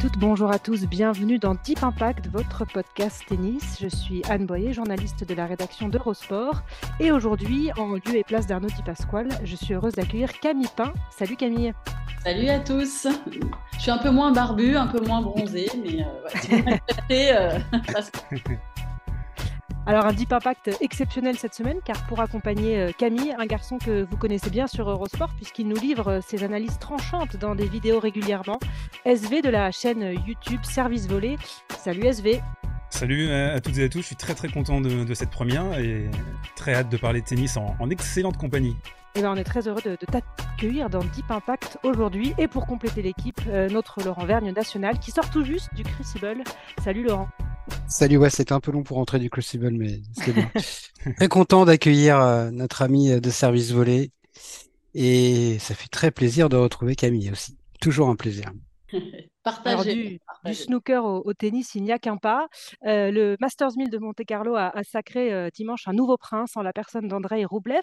Toutes, bonjour à tous, bienvenue dans Deep Impact, votre podcast tennis. Je suis Anne Boyer, journaliste de la rédaction d'Eurosport. Et aujourd'hui, en lieu et place d'Arnaud Di Pasquale, je suis heureuse d'accueillir Camille Pain. Salut Camille. Salut à tous. Je suis un peu moins barbu, un peu moins bronzé, mais euh, Alors un Deep Impact exceptionnel cette semaine car pour accompagner euh, Camille, un garçon que vous connaissez bien sur Eurosport puisqu'il nous livre euh, ses analyses tranchantes dans des vidéos régulièrement, SV de la chaîne YouTube Service Volé. Salut SV. Salut à toutes et à tous, je suis très très content de, cette première et très hâte de parler de tennis en, excellente compagnie. Et eh ben on est très heureux de, t'accueillir dans Deep Impact aujourd'hui et pour compléter l'équipe, euh, notre Laurent Vergne national qui sort tout juste du Crucible. Salut Laurent. Salut, ouais, c'était un peu long pour rentrer du Crucible, mais c'est bon. très content d'accueillir euh, notre ami euh, de service volé. Et ça fait très plaisir de retrouver Camille aussi. Toujours un plaisir. du, snooker au, tennis, il n'y a qu'un pas. Euh, le Masters 1000 de Monte-Carlo a, sacré euh, dimanche un nouveau prince en la personne d'Andrei Roublev,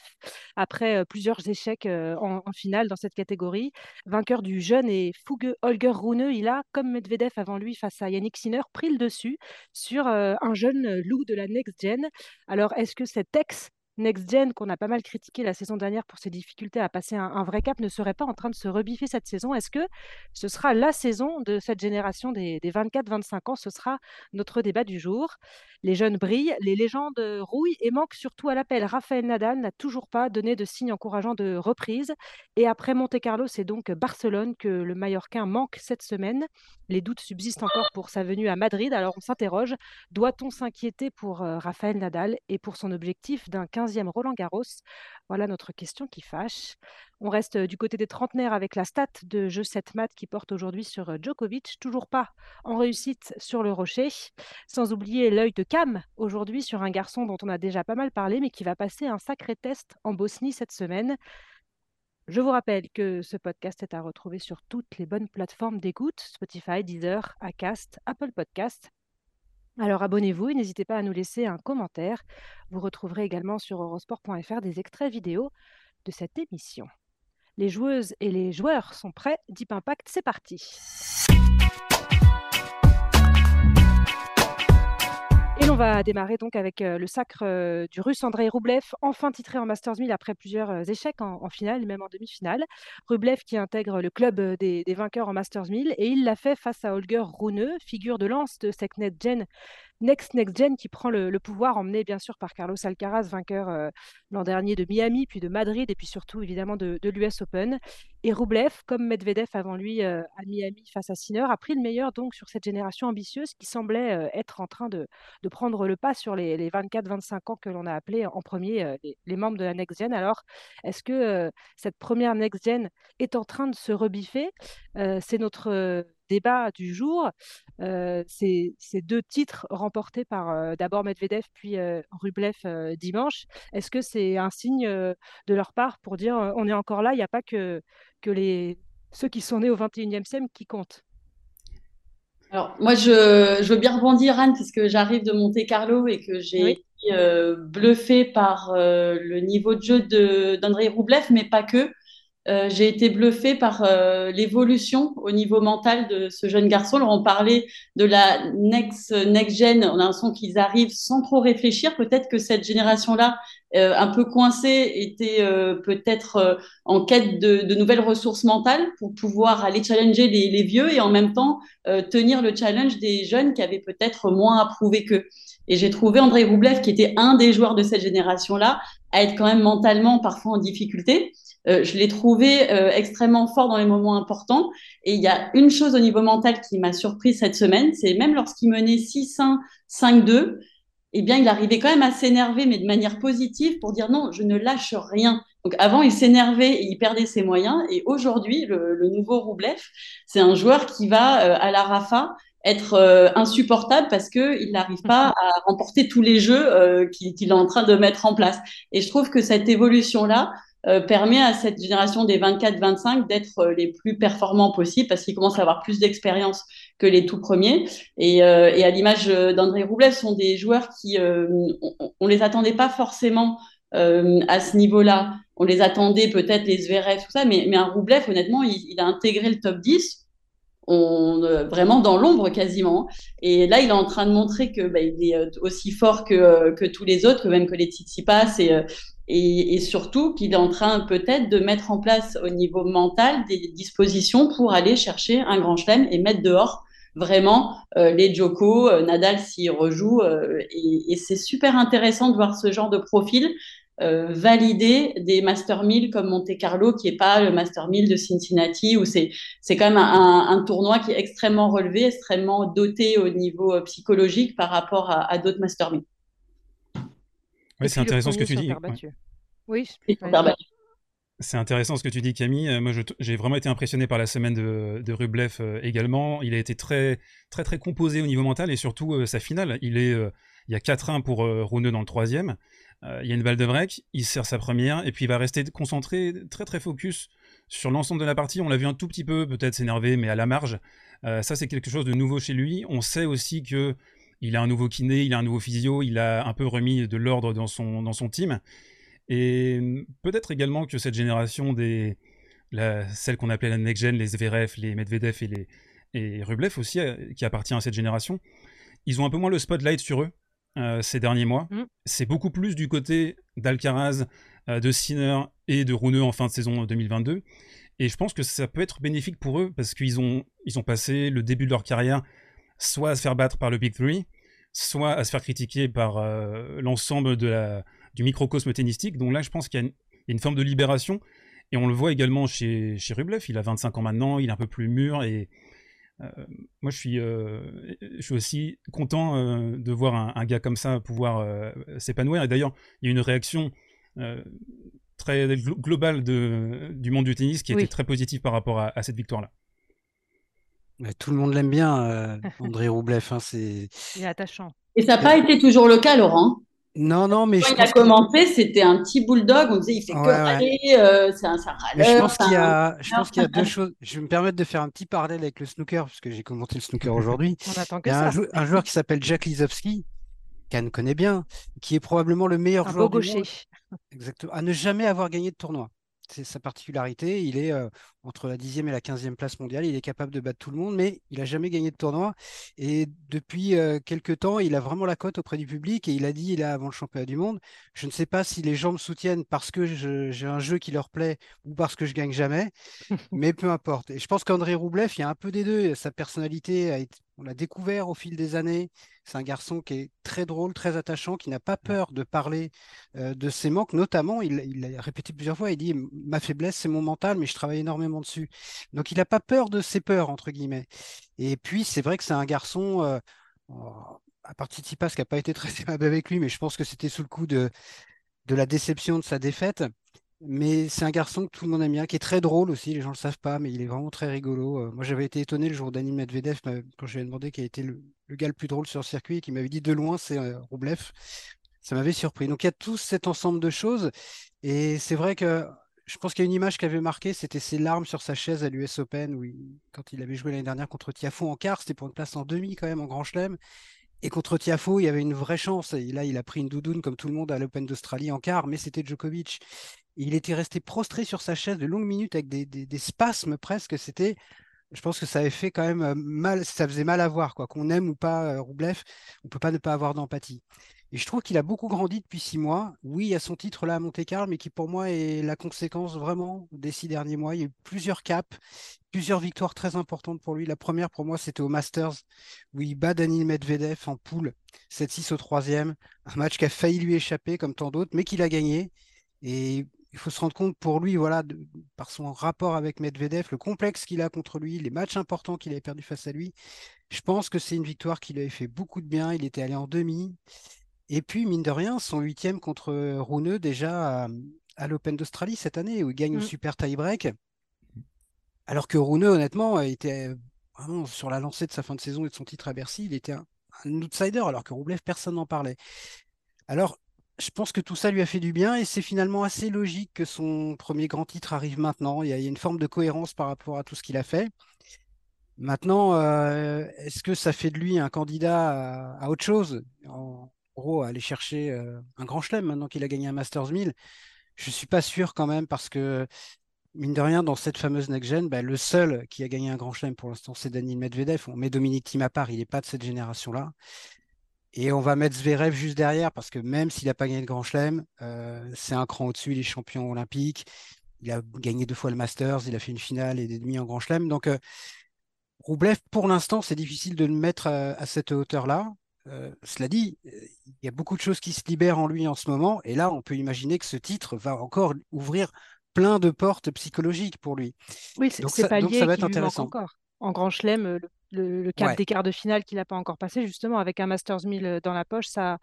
après euh, plusieurs échecs en, finale dans cette catégorie. Vainqueur du jeune et fougueux Holger Rune, il a, comme Medvedev avant lui face à Yannick Sinner, pris le dessus sur un jeune loup de la Next Gen. Alors, est-ce que cet ex Next Gen, qu'on a pas mal critiqué la saison dernière pour ses difficultés à passer un, vrai cap, ne serait pas en train de se rebiffer cette saison Est-ce que ce sera la saison de cette génération des, 24-25 ans? Ce sera notre débat du jour. Les jeunes brillent, les légendes rouillent et manquent surtout à l'appel. Raphaël Nadal n'a toujours pas donné de signe encourageant de reprise. Et après Monte-Carlo, c'est donc Barcelone que le Mallorquin manque cette semaine. Les doutes subsistent encore pour sa venue à Madrid. Alors on s'interroge, doit-on s'inquiéter pour euh, Raphaël Nadal et pour son objectif d'un 15e Roland Garros Voilà notre question qui fâche. On reste du côté des trentenaires avec la stat de jeu 7 mat qui porte aujourd'hui sur euh, Djokovic, toujours pas en réussite sur le rocher. Sans oublier l'œil de Cam aujourd'hui sur un garçon dont on a déjà pas mal parlé mais qui va passer un sacré test en Bosnie cette semaine. Je vous rappelle que ce podcast est à retrouver sur toutes les bonnes plateformes d'écoute, Spotify, Deezer, Acast, Apple Podcast. Alors abonnez-vous et n'hésitez pas à nous laisser un commentaire. Vous retrouverez également sur eurosport.fr des extraits vidéo de cette émission. Les joueuses et les joueurs sont prêts. Deep Impact, c'est parti. On va démarrer donc avec le sacre du russe Andrei Rublev, enfin titré en Masters 1000 après plusieurs échecs en, finale, même en demi-finale. Rublev qui intègre le club des, vainqueurs en Masters 1000 et il l'a fait face à Holger Rune, figure de lance de Seknet Gen Next Next Gen qui prend le, pouvoir, emmené bien sûr par Carlos Alcaraz, vainqueur euh, l'an dernier de Miami, puis de Madrid, et puis surtout évidemment de, l'US Open. Et Rublev, comme Medvedev avant lui euh, à Miami face à Sinner, a pris le meilleur donc sur cette génération ambitieuse qui semblait euh, être en train de, prendre le pas sur les, 24-25 ans que l'on a appelé en premier les, les, membres de la Next Gen. Alors, est-ce que cette première Next Gen est en train de se rebiffer? C'est notre débat du jour, euh, ces, deux titres remportés par euh, d'abord Medvedev puis euh, Rublev dimanche, est-ce que c'est un signe de leur part pour dire on est encore là, il n'y a pas que, que les, ceux qui sont nés au 21e siècle qui comptent? Alors, moi, je, veux bien rebondir, Anne, puisque j'arrive de Monte Carlo et que j'ai été bluffé par le niveau de jeu d'André Roublev, mais pas que. Euh, j'ai été bluffée par euh, l'évolution au niveau mental de ce jeune garçon. Alors, on parlait de la next, next gen. On a l'impression qu'ils arrivent sans trop réfléchir. Peut-être que cette génération-là, euh, un peu coincée, était peut-être en quête de, nouvelles ressources mentales pour pouvoir aller challenger les, les vieux et en même temps tenir le challenge des jeunes qui avaient peut-être moins approuvé qu'eux. Et j'ai trouvé André Roublev, qui était un des joueurs de cette génération-là, à être quand même mentalement parfois en difficulté. Euh, je l'ai trouvé euh, extrêmement fort dans les moments importants. Et il y a une chose au niveau mental qui m'a surpris cette semaine, c'est même lorsqu'il menait 6-1, 5-2, eh bien, il arrivait quand même à s'énerver, mais de manière positive, pour dire non, je ne lâche rien. Donc avant, il s'énervait et il perdait ses moyens. Et aujourd'hui, le, nouveau Roublev, c'est un joueur qui va euh, à la Rafa être euh, insupportable parce qu'il n'arrive pas à remporter tous les jeux euh, qu'il est en train de mettre en place. Et je trouve que cette évolution-là, euh, permet à cette génération des 24-25 d'être euh, les plus performants possibles parce qu'ils commencent à avoir plus d'expérience que les tout premiers. Et, euh, et à l'image d'André Roublev, sont des joueurs qui, on, on, les attendait pas forcément à ce niveau-là. On les attendait peut-être les Zverev, tout ça, mais, mais un Roublev, honnêtement, il, il, a intégré le top 10. On, vraiment dans l'ombre quasiment. Et là, il est en train de montrer que bah, il est aussi fort que, que tous les autres, que même que les Tsitsipas et, et, et surtout qu'il est en train peut-être de mettre en place au niveau mental des dispositions pour aller chercher un grand chelem et mettre dehors vraiment euh, les Joko, euh, Nadal s'y rejoue. Euh, et, et c'est super intéressant de voir ce genre de profil euh, valider des Master 1000 comme Monte Carlo, qui est pas le Master 1000 de Cincinnati, où c'est c'est quand même un, un, tournoi qui est extrêmement relevé, extrêmement doté au niveau psychologique par rapport à, à d'autres Master 1000 c'est intéressant ce que tu dis. Oui, c'est intéressant ce que tu dis, Camille. Euh, moi, j'ai vraiment été impressionné par la semaine de, de Rublev euh, également. Il a été très, très, très composé au niveau mental et surtout euh, sa finale. Il est, il y a 4-1 pour Rune dans le troisième. il y a une balle de break, il sert sa première et puis il va rester concentré, très, très focus sur l'ensemble de la partie. On l'a vu un tout petit peu, peut-être s'énerver, mais à la marge. ça, c'est quelque chose de nouveau chez lui. On sait aussi que il a un nouveau kiné, il a un nouveau physio, il a un peu remis de l'ordre dans son, team. Et peut-être également que cette génération des. celle qu'on appelait la next-gen, les Zverev, les Medvedev et, les, et Rublev aussi, euh, qui appartient à cette génération, ils ont un peu moins le spotlight sur eux euh, ces derniers mois. Mm. C'est beaucoup plus du côté d'Alcaraz, euh, de Sinner et de Rune en fin de saison 2022. Et je pense que ça peut être bénéfique pour eux parce qu'ils ont, ils ont passé le début de leur carrière soit à se faire battre par le Big Three, soit à se faire critiquer par euh, l'ensemble de la, du microcosme tennistique. Donc là, je pense qu'il y a une, forme de libération. Et on le voit également chez, chez Rublev. Il a 25 ans maintenant, il est un peu plus mûr. Et moi, je suis, euh, je suis aussi content de voir un, gars comme ça pouvoir s'épanouir. Et d'ailleurs, il y a une réaction très globale de, du monde du tennis qui était très positive par rapport à cette victoire-là tout le monde l'aime bien, euh, André Roublev. Hein, c'est... Attachant. Et ça n'a pas été toujours le cas, Laurent? Non, non, mais Quand il a commencé, c'était un petit bulldog. On disait, il fait que râler, euh, c'est un, je pense qu'il y a, je pense qu'il y a deux choses. Je vais me permettre de faire un petit parallèle avec le snooker, puisque j'ai commenté le snooker aujourd'hui. On attend que il y a ça. Un, joueur qui s'appelle Jack Lisowski, qu'Anne connaît bien, qui est probablement le meilleur joueur du monde. Exactement. À ne jamais avoir gagné de tournoi c'est sa particularité. Il est euh, entre la 10e et la 15e place mondiale. Il est capable de battre tout le monde, mais il n'a jamais gagné de tournoi. Et depuis euh, quelques temps, il a vraiment la cote auprès du public. Et il a dit, là, avant le championnat du monde, je ne sais pas si les gens me soutiennent parce que j'ai un jeu qui leur plaît ou parce que je gagne jamais, mais peu importe. Et je pense qu'André Roublev, il y a un peu des deux. Sa personnalité a été on l'a découvert au fil des années. C'est un garçon qui est très drôle, très attachant, qui n'a pas peur de parler euh, de ses manques. Notamment, il l'a répété plusieurs fois, il dit Ma faiblesse, c'est mon mental, mais je travaille énormément dessus. Donc, il n'a pas peur de ses peurs, entre guillemets. Et puis, c'est vrai que c'est un garçon, euh, à part Tsitsipas, qui n'a pas été très aimable avec lui, mais je pense que c'était sous le coup de, de la déception de sa défaite. Mais c'est un garçon que tout le monde aime bien, qui est très drôle aussi, les gens ne le savent pas, mais il est vraiment très rigolo. Euh, moi, j'avais été étonné le jour d'Annie Medvedev, quand je lui ai demandé qui a été le, gars le plus drôle sur le circuit, et qui m'avait dit de loin, c'est euh, Roublev. Ça m'avait surpris. Donc, il y a tout cet ensemble de choses. Et c'est vrai que je pense qu'il y a une image qui avait marqué, c'était ses larmes sur sa chaise à l'US Open, quand il avait joué l'année dernière contre Tiafo en quart, c'était pour une place en demi quand même, en Grand Chelem. Et contre Tiafo, il y avait une vraie chance. Et là, il a pris une doudoune comme tout le monde à l'Open d'Australie en quart, mais c'était Djokovic il était resté prostré sur sa chaise de longues minutes avec des, spasmes presque. C'était, je pense que ça avait fait quand même euh, mal, ça faisait mal à voir, quoi. Qu'on aime ou pas euh, Roublev, on peut pas ne pas avoir d'empathie. Et je trouve qu'il a beaucoup grandi depuis six mois. Oui, il y a son titre là à Monte-Carlo, mais qui pour moi est la conséquence vraiment des six derniers mois. Il y a eu plusieurs caps, plusieurs victoires très importantes pour lui. La première pour moi, c'était au Masters, où il bat Daniel Medvedev en poule, 7-6 au troisième. Un match qui a failli lui échapper comme tant d'autres, mais qu'il a gagné. Et il faut se rendre compte pour lui, voilà, par son rapport avec Medvedev, le complexe qu'il a contre lui, les matchs importants qu'il avait perdu face à lui. Je pense que c'est une victoire qui lui avait fait beaucoup de bien. Il était allé en demi. Et puis, mine de rien, son huitième contre Rouneux déjà à, l'Open d'Australie cette année, où il gagne au mm. super tie-break. Alors que Rouneux, honnêtement, était vraiment sur la lancée de sa fin de saison et de son titre à Bercy. Il était un, outsider, alors que Roublev, personne n'en parlait. Alors, je pense que tout ça lui a fait du bien et c'est finalement assez logique que son premier grand titre arrive maintenant. Il y a, une forme de cohérence par rapport à tout ce qu'il a fait. Maintenant, euh, est-ce que ça fait de lui un candidat à, autre chose? En gros, à aller chercher euh, un grand chelem maintenant qu'il a gagné un Masters 1000 Je ne suis pas sûr quand même parce que, mine de rien, dans cette fameuse next-gen, bah, le seul qui a gagné un grand chelem pour l'instant, c'est Daniel Medvedev. On met Dominique Thiem à part, il n'est pas de cette génération-là. Et on va mettre Zverev juste derrière parce que même s'il n'a pas gagné le Grand Chelem, euh, c'est un cran au-dessus, il est champion olympique. Il a gagné deux fois le Masters, il a fait une finale et des demi en Grand Chelem. Donc, euh, Roublev, pour l'instant, c'est difficile de le mettre euh, à, cette hauteur-là. cela dit, il y a beaucoup de choses qui se libèrent en lui en ce moment. Et là, on peut imaginer que ce titre va encore ouvrir plein de portes psychologiques pour lui. Oui, c'est pas lié ça va être intéressant. Encore. En Grand Chelem, le, cap des quarts de finale qu'il n'a pas encore passé, justement, avec un Masters 1000 euh, dans la poche, ça,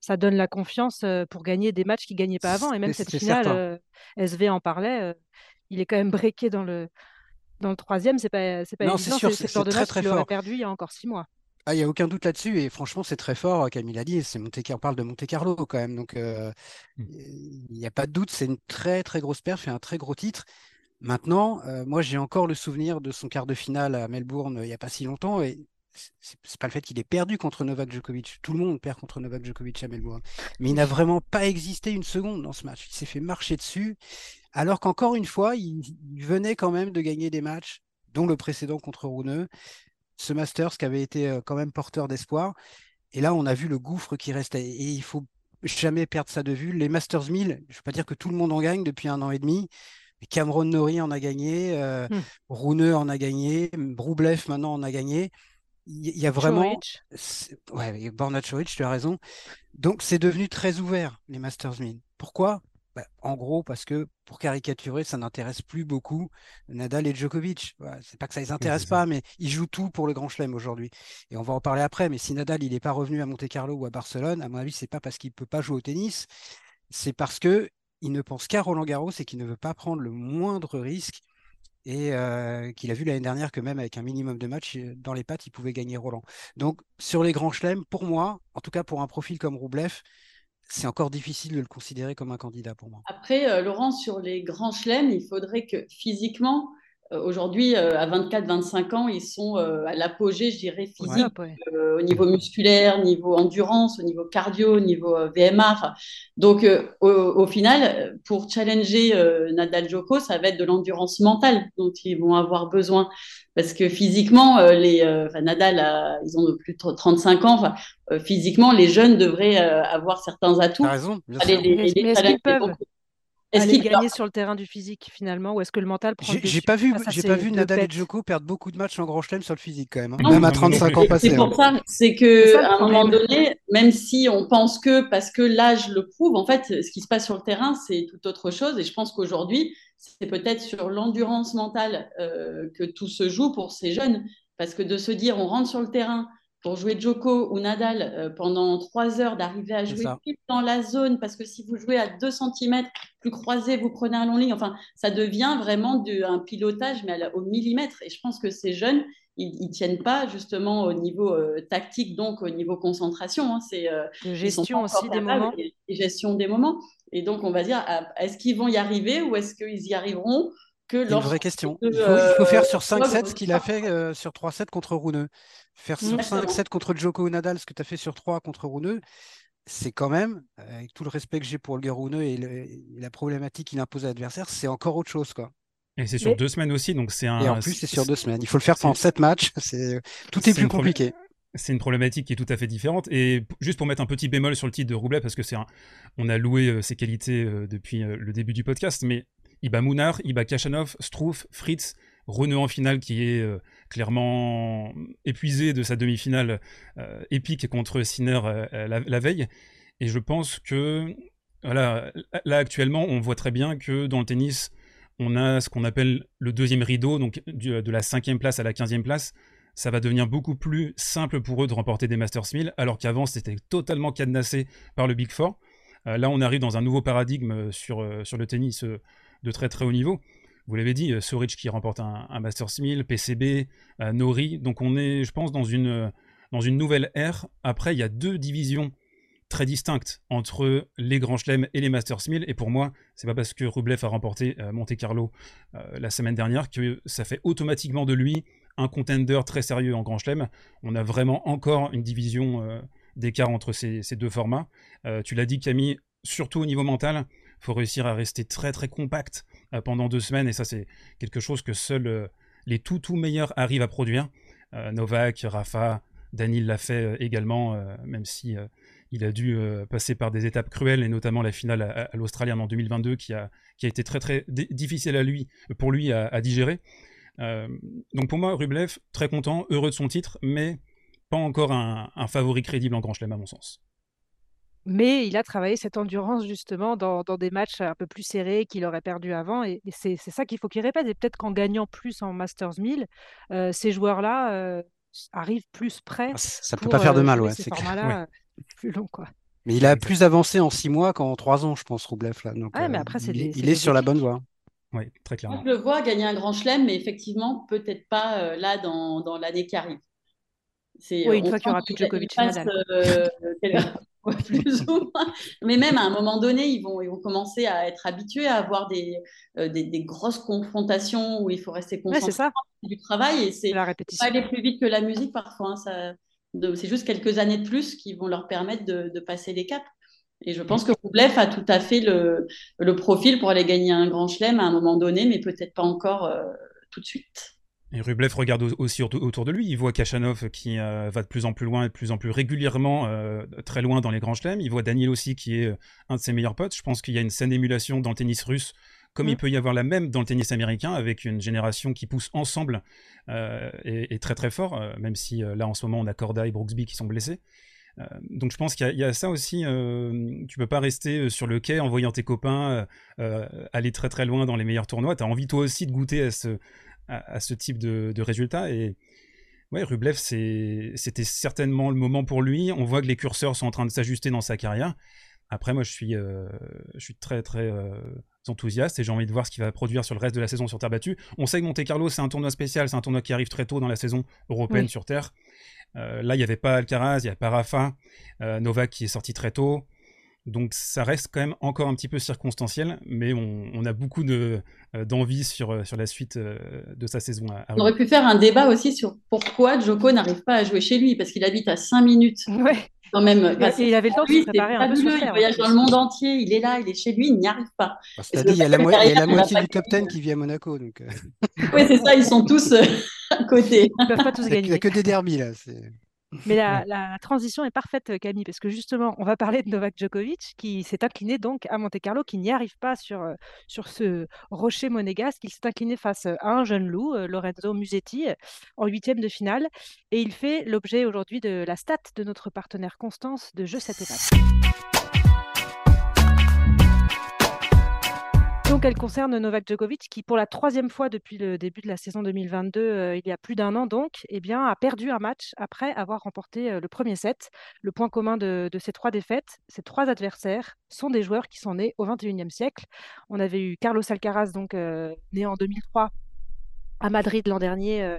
ça donne la confiance pour gagner des matchs qu'il ne gagnait pas avant. Et même cette finale, euh, SV en parlait, il est quand même breaké dans le, dans le troisième. C'est pas, c'est pas non, évident. C'est, de très, très fort. perdu il y a encore six mois. Ah, il n'y a aucun doute là-dessus, et franchement, c'est très fort, comme il a dit, c'est Monte... on parle de Monte Carlo quand même, donc mmh. il n'y a pas de doute, c'est une très très grosse perf et un très gros titre. Maintenant, euh, moi, j'ai encore le souvenir de son quart de finale à Melbourne euh, il n'y a pas si longtemps. Et c'est pas le fait qu'il ait perdu contre Novak Djokovic. Tout le monde perd contre Novak Djokovic à Melbourne. Mais il n'a vraiment pas existé une seconde dans ce match. Il s'est fait marcher dessus. Alors qu'encore une fois, il, venait quand même de gagner des matchs, dont le précédent contre Rouneux. Ce Masters qui avait été euh, quand même porteur d'espoir. Et là, on a vu le gouffre qui restait. Et il faut jamais perdre ça de vue. Les Masters 1000, je ne veux pas dire que tout le monde en gagne depuis un an et demi, Cameron Nori en a gagné, euh, hmm. Rouneux en a gagné, Broublev maintenant en a gagné. Il y, a vraiment. Ouais, Borna tu as raison. Donc c'est devenu très ouvert, les Masters 1000. Pourquoi? Bah, En gros, parce que pour caricaturer, ça n'intéresse plus beaucoup Nadal et Djokovic. c'est pas que ça les intéresse pas, mais ils jouent tout pour le Grand Chelem aujourd'hui. Et on va en parler après. Mais si Nadal il n'est pas revenu à Monte Carlo ou à Barcelone, à mon avis, c'est pas parce qu'il peut pas jouer au tennis, c'est parce que il ne pense qu'à Roland Garros et qu'il ne veut pas prendre le moindre risque et euh, qu'il a vu l'année dernière que même avec un minimum de matchs euh, dans les pattes, il pouvait gagner Roland. Donc sur les grands chelems, pour moi, en tout cas pour un profil comme Roublev, c'est encore difficile de le considérer comme un candidat pour moi. Après, euh, Laurent, sur les grands chelems, il faudrait que physiquement, aujourd'hui, euh, à 24-25 ans, ils sont euh, à l'apogée, je dirais, physique, au niveau musculaire, niveau endurance, au niveau cardio, au niveau VMA. Donc, au, final, pour challenger Nadal Joko, ça va être de l'endurance mentale dont ils vont avoir besoin. Parce que physiquement, les, Nadal, ils ont plus de 35 ans. physiquement, les jeunes devraient avoir certains atouts. raison. Bien sûr est-ce qu'il gagner sur le terrain du physique finalement ou est-ce que le mental prend J'ai pas vu, j'ai pas vu Nadal et Djoko perdre beaucoup de matchs en Grand Chelem sur le physique quand même, hein. même à 35 ans passés. C'est pour hein. ça, c'est que à un moment donné, même si on pense que parce que l'âge le prouve, en fait, ce qui se passe sur le terrain, c'est tout autre chose. Et je pense qu'aujourd'hui, c'est peut-être sur l'endurance mentale euh, que tout se joue pour ces jeunes, parce que de se dire, on rentre sur le terrain pour jouer Joko ou Nadal euh, pendant trois heures, d'arriver à jouer dans la zone, parce que si vous jouez à 2 cm plus croisé, vous prenez un long ligne, enfin, ça devient vraiment un pilotage, mais au millimètre. Et je pense que ces jeunes, ils ne tiennent pas justement au niveau euh, tactique, donc au niveau concentration. Hein, c'est euh, gestion aussi des moments. Et, gestion des moments. Et donc, on va dire, est-ce qu'ils vont y arriver ou est-ce qu'ils y arriveront que une vraie question. il, faut, faire sur 5-7 ce qu'il a fait sur 3-7 contre Rouneux. Faire 5-7 contre Joko ou Nadal, ce que tu as fait sur 3 contre Rouneux, c'est quand même, avec tout le respect que j'ai pour le Rouneux et, la problématique qu'il impose à l'adversaire, c'est encore autre chose. quoi. Et c'est sur deux semaines aussi, donc c'est un. Et en plus, c'est sur deux semaines. Il faut le faire pendant sept matchs. C'est tout est, plus compliqué. C'est une problématique qui est tout à fait différente. Et juste pour mettre un petit bémol sur le titre de Roublet, parce que c'est on a loué euh, ses qualités euh, depuis euh, le début du podcast, mais il bat Mounar, il bat Kachanov, Struff, Fritz, Renault en finale qui est euh, clairement épuisé de sa demi-finale euh, épique contre Sinner euh, la, veille. Et je pense que voilà, là actuellement, on voit très bien que dans le tennis, on a ce qu'on appelle le deuxième rideau, donc de la cinquième place à la quinzième place. ça va devenir beaucoup plus simple pour eux de remporter des Masters 1000, alors qu'avant c'était totalement cadenassé par le Big Four. Là, on arrive dans un nouveau paradigme sur, le tennis de très très haut niveau. Vous l'avez dit, Soric qui remporte un, Masters 1000, PCB, Nori. Donc on est, je pense, dans une, dans une nouvelle ère. Après, il y a deux divisions très distinctes entre les Grands Chelems et les Masters 1000. Et pour moi, c'est pas parce que Rublev a remporté Monte Carlo la semaine dernière que ça fait automatiquement de lui un contender très sérieux en Grand Chelem. On a vraiment encore une division d'écart entre ces, deux formats. Euh, tu l'as dit Camille, surtout au niveau mental, faut réussir à rester très très compact euh, pendant deux semaines et ça c'est quelque chose que seuls euh, les tout tout meilleurs arrivent à produire. Novak, Rafa, Daniel l'a fait également, même si il a dû passer par des étapes cruelles et notamment la finale à, l'Australien en 2022 qui a, qui a été très très difficile à lui, pour lui à, digérer. donc pour moi, Rublev, très content, heureux de son titre, mais pas encore un, favori crédible en Grand Chelem à mon sens. Mais il a travaillé cette endurance justement dans, des matchs un peu plus serrés qu'il aurait perdu avant. Et, c'est ça qu'il faut qu'il répète. Et peut-être qu'en gagnant plus en Masters 1000, euh, ces joueurs-là euh, arrivent plus prêts. Ah, ça ne peut pas faire de euh, mal, ouais, c'est plus long, quoi. Mais il a plus avancé en six mois qu'en trois ans, je pense, Roublev. Là. Donc, mais après, il, est, sur la bonne voie. Oui, très clairement. je le vois gagner un grand chelem, mais effectivement, peut-être pas là dans, dans l'année qui arrive. Oui, une fois qu'il n'y aura plus Djokovic Nadal. Euh, plus ou moins. Mais même à un moment donné, ils vont, ils vont commencer à être habitués à avoir des, euh, des, des, grosses confrontations où il faut rester concentré ouais, du travail. Et c'est pas aller plus vite que la musique parfois. Hein, ça, c'est juste quelques années de plus qui vont leur permettre de, de passer les caps. Et je pense que Roublev a tout à fait le, le, profil pour aller gagner un grand chelem à un moment donné, mais peut-être pas encore euh, tout de suite. Et Rublev regarde aussi autour de lui. Il voit Kachanov qui euh, va de plus en plus loin et de plus en plus régulièrement euh, très loin dans les grands chelems. Il voit Daniel aussi qui est euh, un de ses meilleurs potes. Je pense qu'il y a une saine émulation dans le tennis russe, comme il mm. peut y avoir la même dans le tennis américain, avec une génération qui pousse ensemble et, très très fort, même si là en ce moment on a Korda et Brooksby qui sont blessés. donc je pense qu'il y, a ça aussi. tu peux pas rester sur le quai en voyant tes copains aller très très loin dans les meilleurs tournois. Tu as envie toi aussi de goûter à ce, à, ce type de, de résultats. Et ouais, Rublev, c'était certainement le moment pour lui. On voit que les curseurs sont en train de s'ajuster dans sa carrière. Après, moi, je suis, euh, je suis très, très euh, enthousiaste et j'ai envie de voir ce qu'il va produire sur le reste de la saison sur terre battue. On sait que Monte Carlo, c'est un tournoi spécial, c'est un tournoi qui arrive très tôt dans la saison européenne sur terre. Euh, là, il n'y avait pas Alcaraz, il n'y avait pas Rafa, Novak qui est sorti très tôt. Donc ça reste quand même encore un petit peu circonstanciel, mais on, a beaucoup de, euh, d'envie sur, euh, sur la suite euh, de sa saison. on aurait pu faire un débat aussi sur pourquoi Joko n'arrive pas à jouer chez lui, parce qu'il habite à 5 minutes. Ouais. Quand même, bah, il avait le temps de se préparer un peu Il voyage dans le monde entier, il est là, il est chez lui, il n'y arrive pas. il y a la, moitié du top 10 qui vit à Monaco. Donc... oui, c'est ça, ils sont tous à côté. Ils ne peuvent pas tous gagner. Il n'y a que des derbies là. Mais la, transition est parfaite, euh, Camille, parce que justement, on va parler de Novak Djokovic, qui s'est incliné donc à Monte Carlo, qui n'y arrive pas sur, euh, sur ce rocher monégasque. Il s'est incliné face à un jeune loup, euh, Lorenzo Musetti, en huitième de finale. Et il fait l'objet aujourd'hui de la stat de notre partenaire Constance de Jeu 7 étape. Donc, elle concerne Novak Djokovic, qui, pour la troisième fois depuis le début de la saison 2022, euh, il y a plus d'un an donc, eh bien, a perdu un match après avoir remporté euh, le premier set. Le point commun de, ces trois défaites, ces trois adversaires sont des joueurs qui sont nés au XXIe siècle. On avait eu Carlos Alcaraz, donc euh, né en 2003 à Madrid l'an dernier.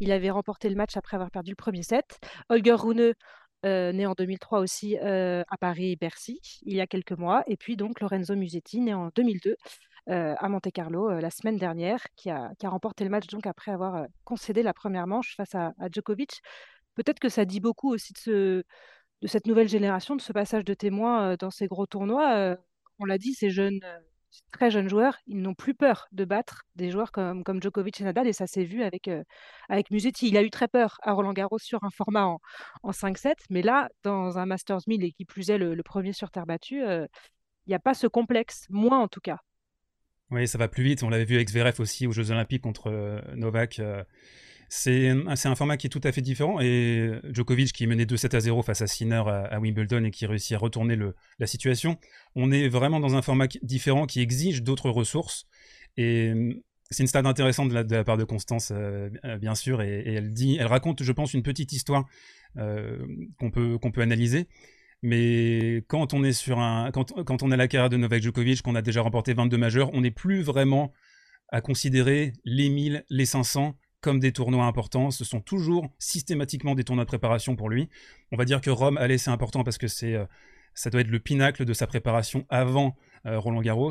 il avait remporté le match après avoir perdu le premier set. Holger Rune, né en 2003 aussi à Paris-Bercy, il y a quelques mois. Et puis donc Lorenzo Musetti, né en 2002 à Monte-Carlo la semaine dernière, qui a, remporté le match donc après avoir concédé la première manche face à, Djokovic. Peut-être que ça dit beaucoup aussi de, ce, de cette nouvelle génération, de ce passage de témoins dans ces gros tournois. on l'a dit, ces jeunes très jeunes joueurs, ils n'ont plus peur de battre des joueurs comme, Djokovic et Nadal, et ça s'est vu avec, avec Musetti. Il a eu très peur à Roland Garros sur un format en, en 5-7, mais là, dans un Masters 1000 et qui plus est le, premier sur terre battue, il n'y a pas ce complexe, moins en tout cas. Oui, ça va plus vite. On l'avait vu avec Zverev aussi aux Jeux Olympiques contre Novak. C'est un format qui est tout à fait différent. Et Djokovic, qui menait 2-7 à 0 face à Sinner à, Wimbledon et qui réussit à retourner la situation, on est vraiment dans un format différent qui exige d'autres ressources. Et c'est une stade intéressante de la, part de Constance, bien sûr, et, elle raconte, je pense, une petite histoire qu'on peut analyser. Mais quand on est sur un, quand, quand on a la carrière de Novak Djokovic, qu'on a déjà remporté 22 majeurs, on n'est plus vraiment à considérer les 1000, les 500 comme des tournois importants. Ce sont toujours systématiquement des tournois de préparation pour lui. On va dire que Rome, allez, c'est important parce que c'est, euh, ça doit être le pinacle de sa préparation avant euh, Roland Garros.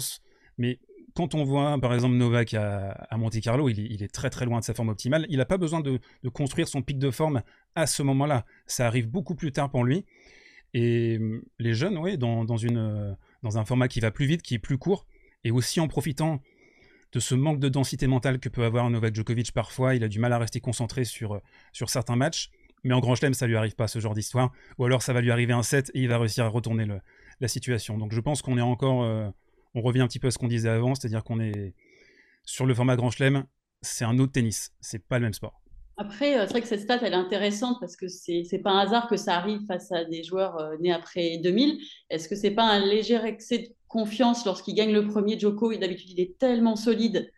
Mais quand on voit par exemple Novak à, Monte Carlo, il est, très très loin de sa forme optimale. Il n'a pas besoin de, construire son pic de forme à ce moment-là. Ça arrive beaucoup plus tard pour lui. Et hum, les jeunes, oui, dans, une, euh, dans un format qui va plus vite, qui est plus court, et aussi en profitant de ce manque de densité mentale que peut avoir Novak Djokovic parfois. Il a du mal à rester concentré sur, euh, sur certains matchs. Mais en Grand Chelem, ça lui arrive pas ce genre d'histoire. Ou alors ça va lui arriver un set et il va réussir à retourner la situation. Donc je pense qu'on est encore. Euh, on revient un petit peu à ce qu'on disait avant, c'est-à-dire qu'on est sur le format Grand Chelem, c'est un autre tennis. C'est pas le même sport. Après, euh, c'est vrai que cette stat, elle est intéressante parce que c'est n'est pas un hasard que ça arrive face à des joueurs nés après 2000. Est-ce que c'est pas un léger excès de confiance lorsqu'il gagne le premier Joko? D'habitude, il est tellement solide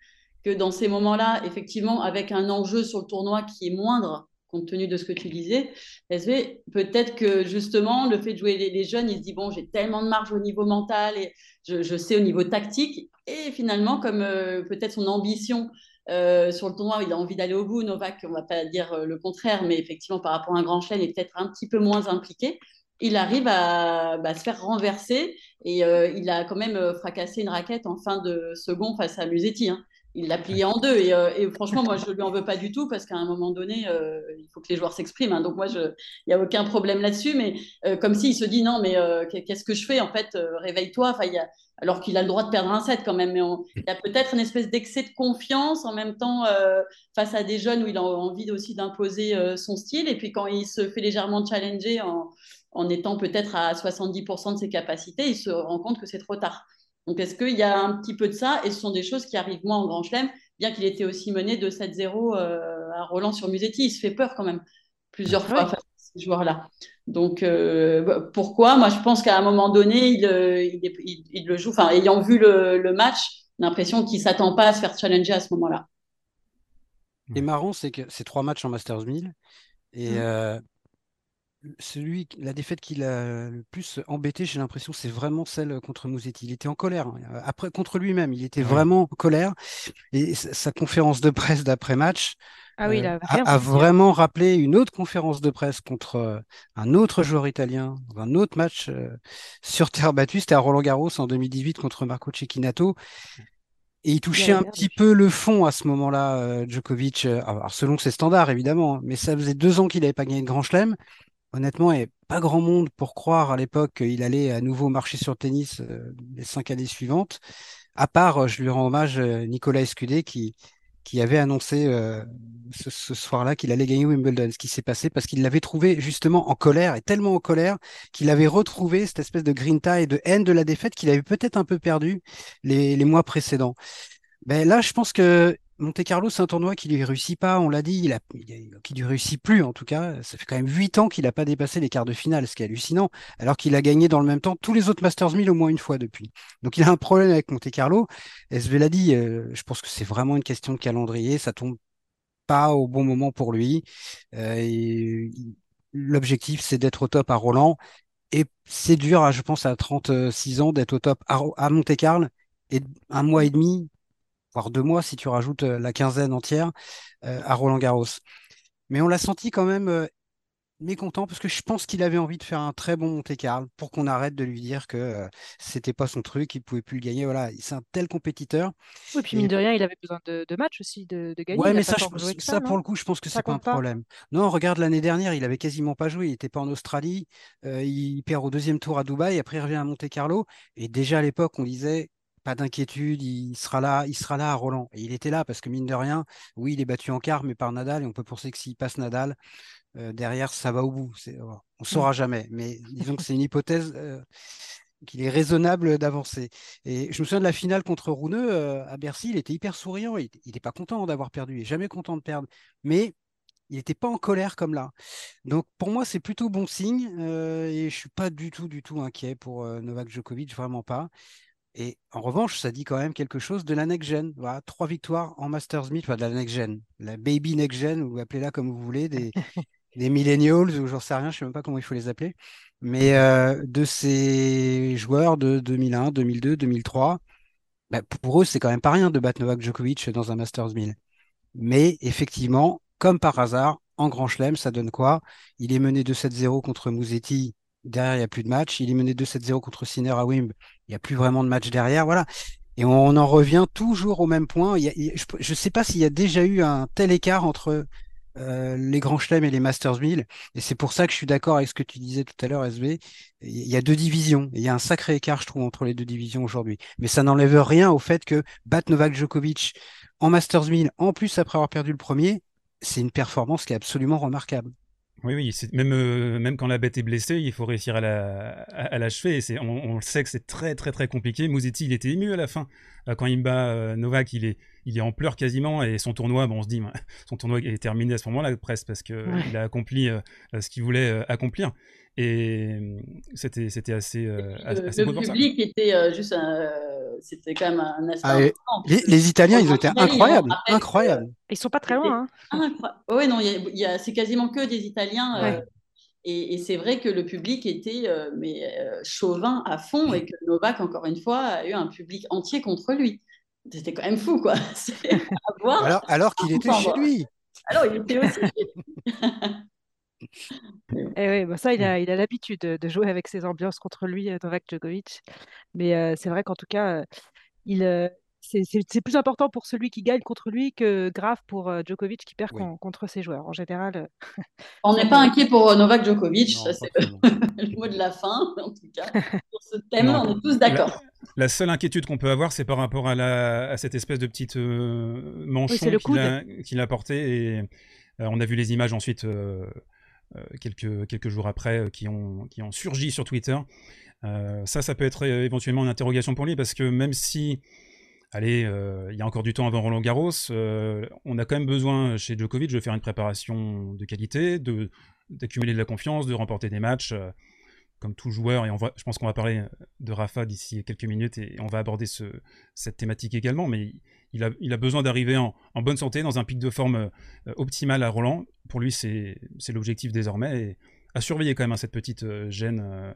que dans ces moments-là, effectivement, avec un enjeu sur le tournoi qui est moindre, compte tenu de ce que tu disais, peut-être que justement, le fait de jouer les, jeunes, il se dit, bon, j'ai tellement de marge au niveau mental et je, sais au niveau tactique. Et finalement, comme euh, peut-être son ambition euh, sur le tournoi, il a envie d'aller au bout, Novak, on ne va pas dire euh, le contraire, mais effectivement, par rapport à un grand il est peut-être un petit peu moins impliqué il arrive à bah, se faire renverser et euh, il a quand même fracassé une raquette en fin de second face à Musetti. Hein. Il l'a plié en deux euh, et, franchement, moi, je lui en veux pas du tout parce qu'à un moment donné, il faut que les joueurs s'expriment. Hein. donc moi, il n'y a aucun problème là-dessus, mais comme s'il se dit non, mais qu'est-ce que je fais en fait Réveille-toi. Enfin, alors qu'il a le droit de perdre un set quand même, mais il y a peut-être une espèce d'excès de confiance en même temps face à des jeunes où il a envie aussi d'imposer son style et puis quand il se fait légèrement challenger en en étant peut-être à 70% de ses capacités, il se rend compte que c'est trop tard. Donc, est-ce qu'il y a un petit peu de ça Et ce sont des choses qui arrivent moins en Grand Chelem, bien qu'il était aussi mené de 7-0 euh, à Roland sur Musetti. Il se fait peur quand même plusieurs fois face à ces joueurs-là. Donc, euh, bah, pourquoi? Moi, je pense qu'à un moment donné, il, euh, il, le joue. Enfin, ayant vu le, match, l'impression qu'il ne s'attend pas à se faire challenger à ce moment-là. Et marrant, c'est que c'est trois matchs en Masters 1000. Et mmh celui, la défaite qui l'a le plus embêté, j'ai l'impression, c'est vraiment celle contre Mouzetti. Il était en colère. Hein. Après, contre lui-même, il était vraiment en colère. Et sa conférence de presse d'après-match ah oui, euh, a, vraiment rappelé une autre conférence de presse contre euh, un autre joueur italien, un autre match euh, sur terre battue. C'était à Roland Garros en 2018 contre Marco Cecchinato. Et il touchait un petit peu le fond à ce moment-là, Djokovic, alors selon ses standards évidemment, hein. mais ça faisait deux ans qu'il n'avait pas gagné de Grand Chelem honnêtement, avait pas grand monde pour croire à l'époque qu'il allait à nouveau marcher sur tennis euh, les cinq années suivantes. À part, euh, je lui rends hommage, euh, Nicolas Escudé qui, qui avait annoncé ce, soir-là qu'il allait gagner Wimbledon. Ce qui s'est passé parce qu'il l'avait trouvé justement en colère et tellement en colère qu'il avait retrouvé cette espèce de grinta et de haine de la défaite qu'il avait peut-être un peu perdu les, les mois précédents. Ben là, je pense que Monte Carlo, c'est un tournoi qui lui réussit pas, on l'a dit, il a, qui lui réussit plus en tout cas. Ça fait quand même huit ans qu'il n'a pas dépassé les quarts de finale, ce qui est hallucinant, alors qu'il a gagné dans le même temps tous les autres Masters 1000 au moins une fois depuis. Donc il a un problème avec Monte Carlo. SV l'a dit, euh, je pense que c'est vraiment une question de calendrier, ça tombe pas au bon moment pour lui. Euh, l'objectif, c'est d'être au top à Roland. Et c'est dur, je pense, à 36 ans d'être au top à, à Monte Carlo et un mois et demi voire deux mois si tu rajoutes euh, la quinzaine entière euh, à Roland Garros. Mais on l'a senti quand même euh, mécontent parce que je pense qu'il avait envie de faire un très bon Monte Carlo pour qu'on arrête de lui dire que c'était pas son truc, il pouvait plus le gagner. Voilà, c'est un tel compétiteur. Oui, puis mine de rien, il avait besoin de, de matchs aussi, de, de gagner. Ouais, mais ça, ça, pour le coup, je pense que c'est pas un problème. Non, regarde l'année dernière, il avait quasiment pas joué. Il était pas en Australie. il perd au deuxième tour à Dubaï. Après, il revient à Monte Carlo. Et déjà à l'époque, on disait pas d'inquiétude, il sera là, il sera là à Roland. Et il était là parce que mine de rien, oui, il est battu en quart, mais par Nadal, et on peut penser que s'il passe Nadal, euh, derrière, ça va au bout. on ne saura jamais. Mais disons que c'est une hypothèse euh, qu'il est raisonnable d'avancer. Et je me souviens de la finale contre Rouneux euh, à Bercy, il était hyper souriant, il n'était pas content d'avoir perdu, il n'est jamais content de perdre. Mais il n'était pas en colère comme là. Donc pour moi, c'est plutôt bon signe et je suis pas du tout, du tout inquiet pour Novak Djokovic, vraiment pas. Et en revanche, ça dit quand même quelque chose de la next-gen. Voilà, trois victoires en Masters 1000, enfin de la next-gen, la baby next-gen, ou appelez-la comme vous voulez, des, des millennials, ou j'en sais rien, je ne sais même pas comment il faut les appeler. Mais euh, de ces joueurs de 2001, 2002, 2003, pour eux, c'est quand même pas rien de battre Novak Djokovic dans un Masters 1000. Mais effectivement, comme par hasard, en Grand Chelem, ça donne quoi? Il est mené 2-7-0 contre Mouzetti. Derrière, il n'y a plus de match. Il est mené 2-7-0 contre Sinner à Wimb. Il n'y a plus vraiment de match derrière. Voilà. Et on en revient toujours au même point. je ne sais pas s'il y a déjà eu un tel écart entre euh, les grands chelems et les Masters 1000. Et c'est pour ça que je suis d'accord avec ce que tu disais tout à l'heure, SV. Il y a deux divisions. il y a un sacré écart, je trouve, entre les deux divisions aujourd'hui. Mais ça n'enlève rien au fait que battre Novak Djokovic en Masters 1000, en plus après avoir perdu le premier, c'est une performance qui est absolument remarquable. Oui, oui, même, euh, même quand la bête est blessée, il faut réussir à l'achever. La, à on, on, le sait que c'est très, très, très compliqué. Mouzetti, il était ému à la fin. Euh, quand il bat euh, Novak, il est, il est en pleurs quasiment. Et son tournoi, bon, on se dit, son tournoi est terminé à ce moment-là, presque, parce qu'il il a accompli ce qu'il voulait accomplir. Et c'était, c'était assez, assez. Le, public était juste un c'était quand même un aspect. Ah, les, Italiens, ils étaient incroyables, incroyables. Ils sont pas très loin. Hein. Oui, non, y a, c'est quasiment que des Italiens. Euh, et, c'est vrai que le public était euh, mais euh, chauvin à fond et que Novak, encore une fois, a eu un public entier contre lui. C'était quand même fou, quoi. alors, alors qu'il était chez lui. Alors, il était aussi. Et eh oui, bah ça, il a, il a l'habitude de jouer avec ses ambiances contre lui, Novak Djokovic. Mais c'est vrai qu'en tout cas, il, c'est plus important pour celui qui gagne contre lui que grave pour Djokovic qui perd contre ses joueurs. En général. On n'est pas inquiet pour Novak Djokovic, ça c'est le, mot de la fin, en tout cas. Sur ce thème, on est tous d'accord. La, seule inquiétude qu'on peut avoir, c'est par rapport à, la, à, cette espèce de petite manchon qu'il a, porté. Et on a vu les images ensuite. Euh, quelques, quelques jours après euh, qui, ont, qui ont surgi sur Twitter. Euh, ça, ça peut être éventuellement une interrogation pour lui parce que même si allez, il y a encore du temps avant Roland Garros. on a quand même besoin chez Djokovic de faire une préparation de qualité, d'accumuler de la confiance, de remporter des matchs, comme tout joueur. Et on je pense qu'on va parler de Rafa d'ici quelques minutes et on va aborder ce, cette thématique également. Mais il a, il a besoin d'arriver en, en, bonne santé, dans un pic de forme optimal à Roland pour lui, c'est l'objectif désormais. Et à surveiller quand même hein, cette petite euh, gêne euh,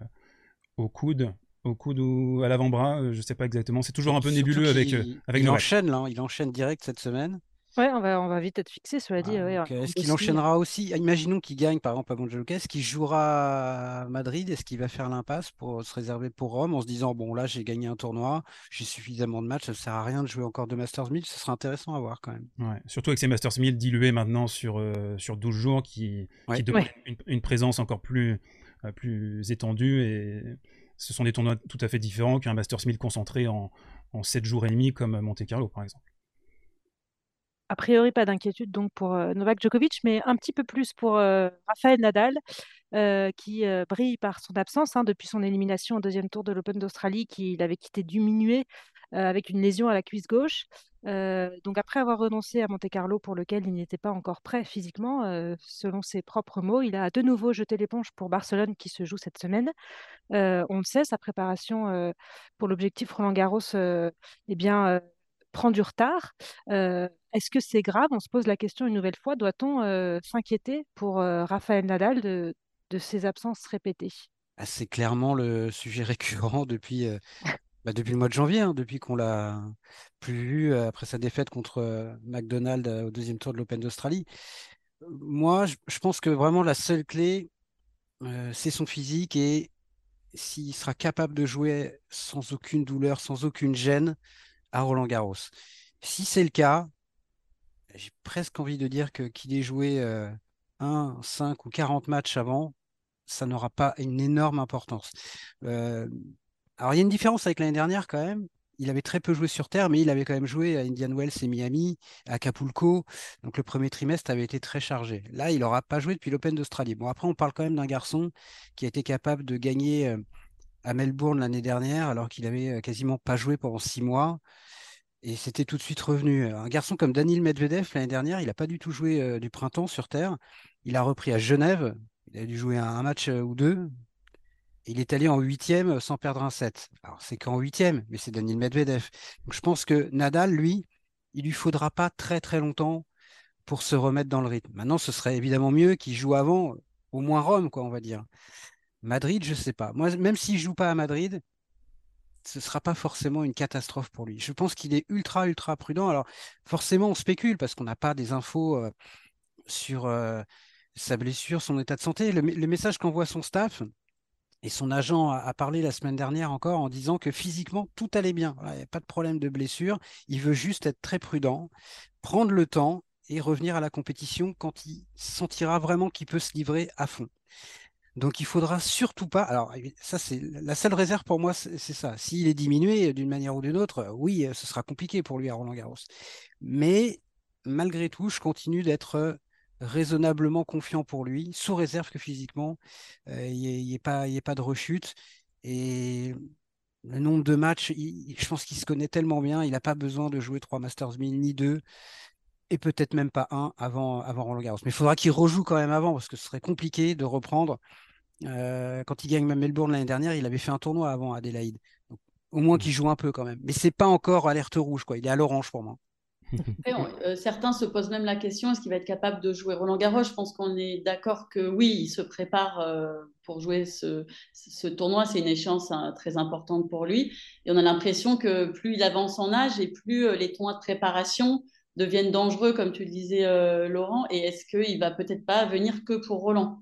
au coude, au coude ou à l'avant-bras, euh, je ne sais pas exactement. C'est toujours un peu nébuleux avec, avec il enchaîne là, hein, il enchaîne direct cette semaine. Ouais, on va, on va vite être fixé, cela dit. Ah, est-ce qu'il enchaînera aussi? Imaginons qu'il gagne, par exemple, à Montjoloca. Est-ce qu'il jouera à Madrid? Est-ce qu'il va faire l'impasse pour se réserver pour Rome en se disant Bon, là, j'ai gagné un tournoi, j'ai suffisamment de matchs, ça ne sert à rien de jouer encore de Masters 1000 Ce sera intéressant à voir quand même. Ouais, surtout avec ces Masters 1000 dilués maintenant sur, euh, sur 12 jours qui, qui demandent une, présence encore plus, euh, plus étendue. Et ce sont des tournois tout à fait différents qu'un Masters 1000 concentré en, en 7 jours et demi comme Monte Carlo, par exemple a priori, pas d'inquiétude donc pour euh, Novak Djokovic, mais un petit peu plus pour euh, Rafael Nadal, euh, qui brille par son absence hein, depuis son élimination au deuxième tour de l'Open d'Australie, qu'il avait quitté diminué avec une lésion à la cuisse gauche. donc après avoir renoncé à Monte Carlo, pour lequel il n'était pas encore prêt physiquement, selon ses propres mots, il a de nouveau jeté l'éponge pour Barcelone qui se joue cette semaine. on le sait, sa préparation pour l'objectif Roland Garros, eh bien prend du retard. Euh, est-ce que c'est grave? On se pose la question une nouvelle fois. Doit-on euh, s'inquiéter pour euh, Raphaël Nadal de, ses absences répétées? Ah, C'est clairement le sujet récurrent depuis, bah, depuis le mois de janvier, hein, depuis qu'on l'a plus vu après sa défaite contre McDonald's au deuxième tour de l'Open d'Australie. Moi, je, pense que vraiment la seule clé, c'est son physique et s'il sera capable de jouer sans aucune douleur, sans aucune gêne, à Roland Garros. Si c'est le cas, j'ai presque envie de dire que qu'il ait joué 1, euh, 5 ou 40 matchs avant, ça n'aura pas une énorme importance. Euh, alors il y a une différence avec l'année dernière quand même. Il avait très peu joué sur terre, mais il avait quand même joué à Indian Wells et Miami, à Acapulco. Donc le premier trimestre avait été très chargé. Là, il n'aura pas joué depuis l'Open d'Australie. Bon, après, on parle quand même d'un garçon qui a été capable de gagner euh, à Melbourne l'année dernière, alors qu'il avait quasiment pas joué pendant six mois. Et c'était tout de suite revenu. Un garçon comme Daniel Medvedev, l'année dernière, il n'a pas du tout joué du printemps sur Terre. Il a repris à Genève. Il a dû jouer un, match ou deux. il est allé en huitième sans perdre un set. Alors, c'est qu'en huitième, mais c'est Daniel Medvedev. Je pense que Nadal, lui, il lui faudra pas très très longtemps pour se remettre dans le rythme. Maintenant, ce serait évidemment mieux qu'il joue avant, au moins Rome, quoi, on va dire. Madrid, je sais pas. Moi, même s'il joue pas à Madrid, ce sera pas forcément une catastrophe pour lui. Je pense qu'il est ultra ultra prudent. Alors, forcément, on spécule parce qu'on n'a pas des infos euh, sur euh, sa blessure, son état de santé. Le, message qu'envoie son staff, et son agent a, parlé la semaine dernière encore en disant que physiquement, tout allait bien. Il n'y a pas de problème de blessure. Il veut juste être très prudent, prendre le temps et revenir à la compétition quand il sentira vraiment qu'il peut se livrer à fond. Donc il faudra surtout pas. Alors ça c'est la seule réserve pour moi, c'est ça. S'il est diminué d'une manière ou d'une autre, oui, ce sera compliqué pour lui à Roland Garros. Mais malgré tout, je continue d'être raisonnablement confiant pour lui, sous réserve que physiquement, euh, il n'y ait, pas, pas de rechute. Et le nombre de matchs, je pense qu'il se connaît tellement bien, il n'a pas besoin de jouer trois Masters 1000 ni deux, et peut-être même pas un avant, avant Roland Garros. Mais il faudra qu'il rejoue quand même avant, parce que ce serait compliqué de reprendre. Euh, quand il gagne même Melbourne l'année dernière, il avait fait un tournoi avant Adélaïde. au moins mmh. qu'il joue un peu quand même. Mais c'est pas encore alerte rouge, quoi. Il est à l'orange pour moi. Euh, certains se posent même la question est-ce qu'il va être capable de jouer Roland Garros? Je pense qu'on est d'accord que oui, il se prépare euh, pour jouer ce, tournoi. C'est une échéance hein, très importante pour lui. Et on a l'impression que plus il avance en âge et plus euh, les tournois de préparation deviennent dangereux, comme tu le disais, Laurent. Et est-ce qu'il va peut-être pas venir que pour Roland?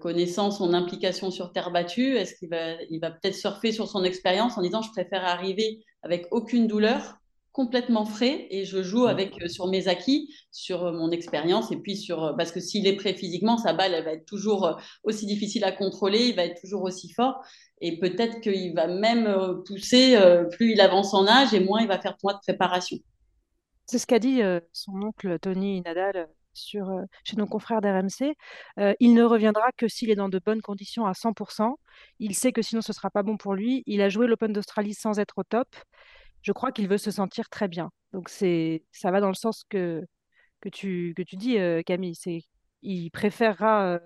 Connaissant son implication sur terre battue, est-ce qu'il va, il va peut-être surfer sur son expérience en disant je préfère arriver avec aucune douleur complètement frais et je joue avec euh, sur mes acquis, sur euh, mon expérience et puis sur euh, parce que s'il est prêt physiquement, sa balle elle va être toujours aussi difficile à contrôler, il va être toujours aussi fort et peut-être qu'il va même pousser plus il avance en âge et moins il va faire de préparation. C'est ce qu'a dit son oncle Tony Nadal chez nos confrères d'RMC. il ne reviendra que s'il est dans de bonnes conditions à 100%. Il sait que sinon ce sera pas bon pour lui. Il a joué l'Open d'Australie sans être au top je crois qu'il veut se sentir très bien. Donc c'est, ça va dans le sens que, tu, dis, Camille. Il préférera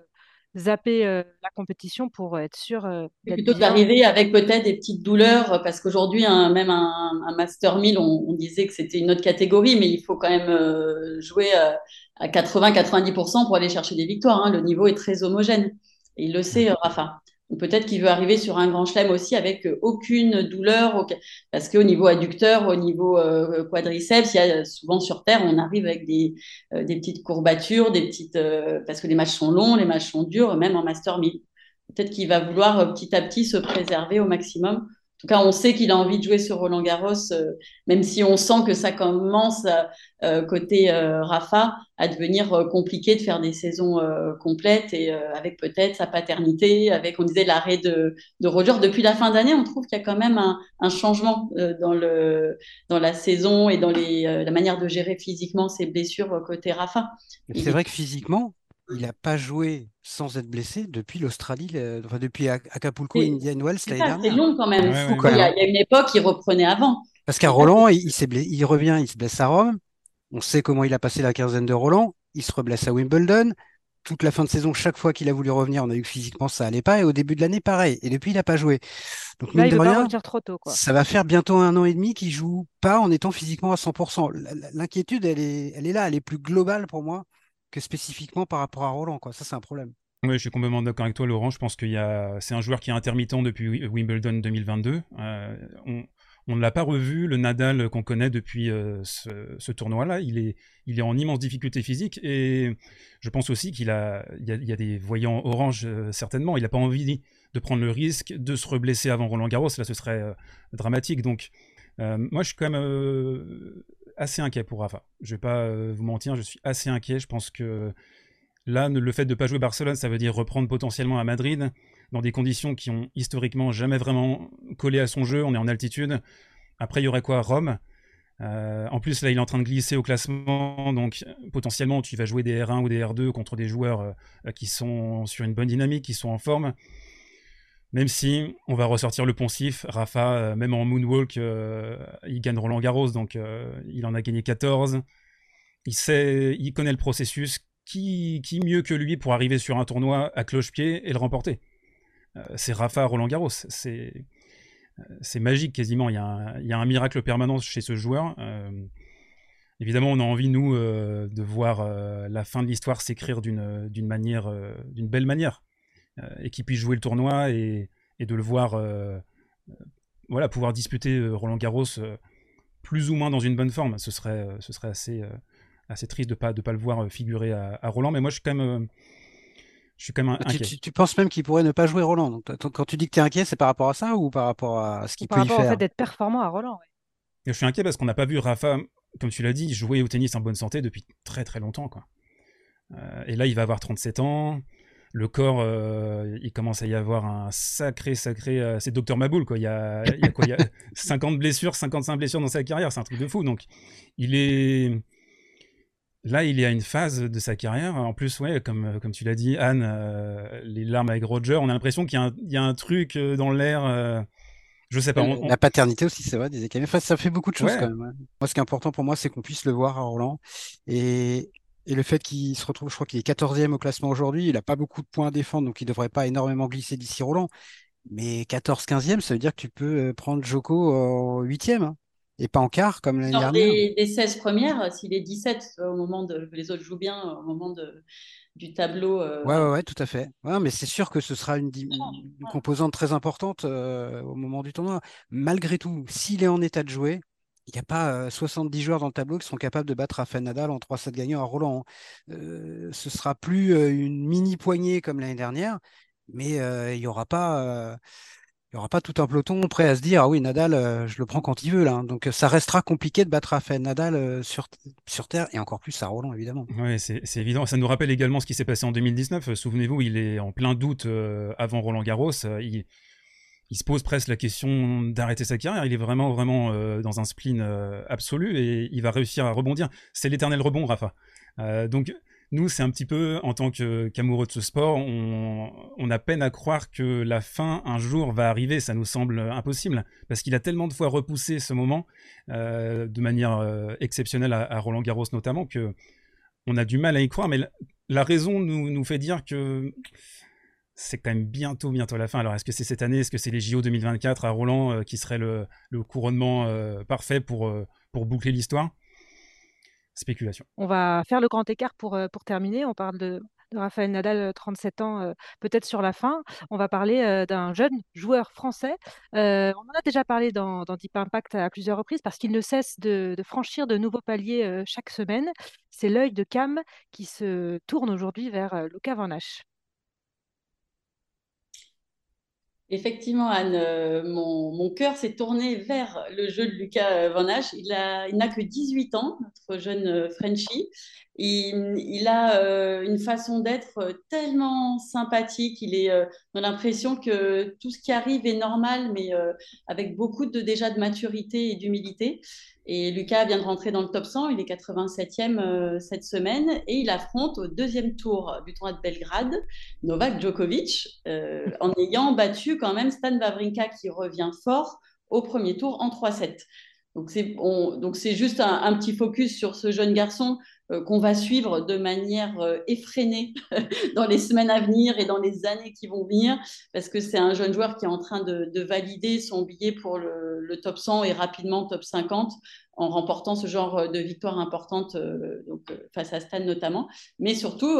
zapper euh, la compétition pour être sûr plutôt d'arriver avec peut-être des petites douleurs parce qu'aujourd'hui même un, master 1000 on, disait que c'était une autre catégorie mais il faut quand même jouer à 80-90% pour aller chercher des victoires hein. le niveau est très homogène. Et il le sait Rafa peut-être qu'il veut arriver sur un grand chelem aussi avec euh, aucune douleur, parce qu'au niveau adducteur, au niveau euh, quadriceps, il y a souvent sur Terre, on arrive avec des, euh, petites courbatures, des petites, parce que les matchs sont longs, les matchs sont durs, même en Master 1000. Peut-être qu'il va vouloir petit à petit se préserver au maximum tout cas, on sait qu'il a envie de jouer sur Roland Garros, euh, même si on sent que ça commence euh, côté euh, Rafa à devenir compliqué de faire des saisons complètes et avec peut-être sa paternité, avec on disait l'arrêt de, Roger depuis la fin d'année, on trouve qu'il y a quand même un, changement dans le dans la saison et dans les, la manière de gérer physiquement ses blessures côté Rafa. C'est vrai que physiquement, il n'a pas joué sans être blessé depuis l'Australie, enfin, depuis Acapulco, Indian Wells l'année dernière. C'est long quand même. Il, y a, une époque, il reprenait avant. Parce qu'à Roland, il, il, revient, il se blesse à Rome. On sait comment il a passé la quinzaine de Roland. Il se reblesse à Wimbledon. Toute la fin de saison, chaque fois qu'il a voulu revenir, on a vu que physiquement ça allait pas. Et au début de l'année, pareil. Et depuis, il n'a pas joué. Donc, Là, il rien, trop tôt, ça va faire bientôt un an et demi qu'il joue pas en étant physiquement à 100%. L'inquiétude, elle est, elle est là, elle est plus globale pour moi que spécifiquement par rapport à Roland. Quoi. Ça, c'est un problème. Oui, je suis complètement d'accord avec toi, Laurent. Je pense y a, c'est un joueur qui est intermittent depuis Wimbledon 2022. Euh, on, ne l'a pas revu, le Nadal qu'on connaît depuis euh, ce, tournoi-là. Il est, il est en immense difficulté physique et je pense aussi qu'il a, il y a, des voyants orange euh, certainement. Il n'a pas envie de prendre le risque de se reblesser avant Roland Garros. Là, ce serait dramatique. Donc, moi, je suis quand même assez inquiet pour Rafa. Je vais pas euh, vous mentir, je suis assez inquiet. Je pense que là, le fait de ne pas jouer Barcelone, ça veut dire reprendre potentiellement à Madrid dans des conditions qui ont historiquement jamais vraiment collé à son jeu. On est en altitude. Après, il y aurait quoi? Rome. Euh, en plus, là, il est en train de glisser au classement, donc potentiellement, tu vas jouer des R1 ou des R2 contre des joueurs euh, qui sont sur une bonne dynamique, qui sont en forme. Même si on va ressortir le poncif, Rafa, euh, même en moonwalk, euh, il gagne Roland Garros, donc euh, il en a gagné 14. Il sait, il connaît le processus. Qui, mieux que lui pour arriver sur un tournoi à cloche-pied et le remporter? C'est Rafa Roland Garros. C'est magique quasiment. Il y, a un, il y, a un, miracle permanent chez ce joueur. évidemment, on a envie, nous, de voir la fin de l'histoire s'écrire d'une manière, d'une belle manière. Et qu'il puisse jouer le tournoi et, et de le voir voilà, pouvoir disputer Roland Garros plus ou moins dans une bonne forme. Ce serait, ce serait assez, assez triste de ne pas, de pas le voir figurer à, à, Roland. Mais moi, je suis quand même je suis quand même inquiet. Tu, penses même qu'il pourrait ne pas jouer Roland. Donc, quand tu dis que tu es inquiet, c'est par rapport à ça ou par rapport à ce qu'il peut y faire Par rapport au fait d'être performant à Roland. Je suis inquiet parce qu'on n'a pas vu Rafa, comme tu l'as dit, jouer au tennis en bonne santé depuis très très longtemps. Quoi. Euh, et là, il va avoir 37 ans. Le corps, euh, il commence à y avoir un sacré, sacré. Euh, c'est Docteur Maboul, quoi. Il y a, il y a quoi Il y a 50 blessures, 55 blessures dans sa carrière. C'est un truc de fou. Donc, il est Là, il y a une phase de sa carrière. En plus, ouais, comme, euh, comme tu l'as dit, Anne, euh, les larmes avec Roger, on a l'impression qu'il y, a un truc dans l'air. je sais pas. La paternité aussi, c'est vrai, des Enfin, ça fait beaucoup de choses quand même. Moi, ce qui est important pour moi, c'est qu'on puisse le voir à Roland. Et, et le fait qu'il se retrouve, je crois qu'il est 14e au classement aujourd'hui, il n'a pas beaucoup de points à défendre, donc il ne devrait pas énormément glisser d'ici Roland. Mais 14-15e, ça veut dire que tu peux prendre Joko en 8e et pas en quart comme l'année dernière. Des, des 16 premières, s'il est 17 au moment de les autres jouent bien au moment de, du tableau. Euh... Ouais, ouais, tout à fait. Ouais, mais c'est sûr que ce sera une, composante très importante euh, au moment du tournoi. Malgré tout, s'il est en état de jouer, il n'y a pas 70 euh, joueurs dans le tableau qui sont capables de battre Rafael Nadal en 3-7 gagnants à Roland. Hein. Euh, ce sera plus une mini poignée comme l'année dernière, mais il n'y aura pas il n'y aura pas tout un peloton prêt à se dire ah oui Nadal euh, je le prends quand il veut là donc ça restera compliqué de battre Rafael Nadal euh, sur, terre et encore plus à Roland évidemment oui c'est évident ça nous rappelle également ce qui s'est passé en 2019 souvenez-vous il est en plein doute euh, avant Roland Garros il, se pose presque la question d'arrêter sa carrière il est vraiment vraiment dans un spleen absolu et il va réussir à rebondir c'est l'éternel rebond Rafa donc nous, c'est un petit peu, en tant qu'amoureux de ce sport, on, a peine à croire que la fin, un jour, va arriver. Ça nous semble impossible, parce qu'il a tellement de fois repoussé ce moment, euh, de manière euh, exceptionnelle à, Roland Garros notamment, que on a du mal à y croire. Mais la, raison nous fait dire que c'est quand même bientôt, bientôt la fin. Alors, est-ce que c'est cette année? Est-ce que c'est les JO 2024 à Roland euh, qui serait le, couronnement parfait pour, pour boucler l'histoire? Spéculation. On va faire le grand écart pour, euh, terminer. On parle de, Raphaël Nadal, 37 euh, ans, euh, peut-être sur la fin. On va parler d'un jeune joueur français. on en a déjà parlé dans, Deep Impact à plusieurs reprises parce qu'il ne cesse de, franchir de nouveaux paliers chaque semaine. C'est l'œil de Cam qui se tourne aujourd'hui vers Luca Van. Effectivement, Anne, euh, mon, cœur s'est tourné vers le jeu de Lucas Van Hache. Il, n'a que 18 ans, notre jeune euh, Frenchie. Il, a euh, une façon d'être tellement sympathique. Il est, on a l'impression que tout ce qui arrive est normal, mais avec beaucoup de, déjà de maturité et d'humilité. Et Lucas vient de rentrer dans le top 100, il est 87e euh, cette semaine et il affronte au deuxième tour du tournoi de Belgrade Novak Djokovic euh, en ayant battu quand même Stan Wawrinka qui revient fort au premier tour en 3-7. Donc c'est juste un, petit focus sur ce jeune garçon qu'on va suivre de manière euh, effrénée dans les semaines à venir et dans les années qui vont venir, parce que c'est un jeune joueur qui est en train de, valider son billet pour le, top 100 et rapidement top 50 en remportant ce genre de victoire importante euh, face à Stan notamment, mais surtout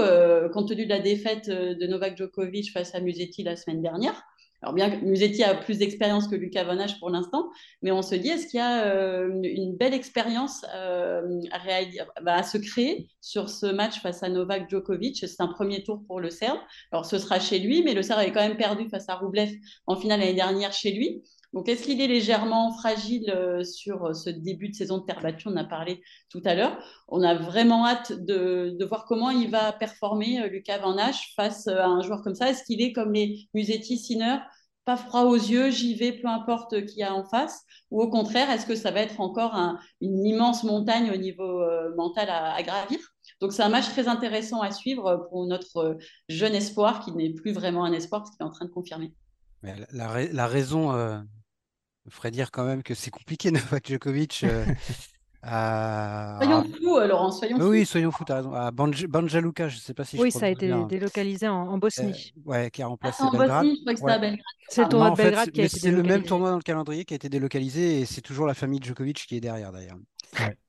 compte tenu de la défaite de Novak Djokovic face à Musetti la semaine dernière, alors bien que Musetti a plus d'expérience que Lucas Vonage pour l'instant, mais on se dit, est-ce qu'il y a euh, une belle expérience euh, bah, à, se créer sur ce match face à Novak Djokovic? C'est un premier tour pour le Serbe. Alors ce sera chez lui, mais le Serbe avait quand même perdu face à Roublev en finale l'année dernière chez lui. Donc, est-ce qu'il est légèrement fragile euh, sur ce début de saison de terre battue? On a parlé tout à l'heure. On a vraiment hâte de, voir comment il va performer, Lucas Van Hache, face à un joueur comme ça. Est-ce qu'il est comme les Musetti, Sinner pas froid aux yeux, j'y vais, peu importe qui a en face? Ou au contraire, est-ce que ça va être encore une immense montagne au niveau euh, mental à, gravir? Donc c'est un match très intéressant à suivre pour notre euh, jeune espoir qui n'est plus vraiment un espoir parce qu'il est en train de confirmer. la, raison euh, me ferait dire quand même que c'est compliqué Novak Djokovic. Soyons fous, Laurent, soyons fous. Oui, soyons fous, tu as raison. À Banja Luka, je ne sais pas si je Oui, ça a été délocalisé en, Bosnie. Euh, ouais, qui a remplacé ah, en Belgrade. Bosnie, je crois que c'était à Belgrade. C'est le tournoi de Belgrade qui a été C'est le même tournoi dans le calendrier qui a été délocalisé et c'est toujours la famille Djokovic qui est derrière d'ailleurs.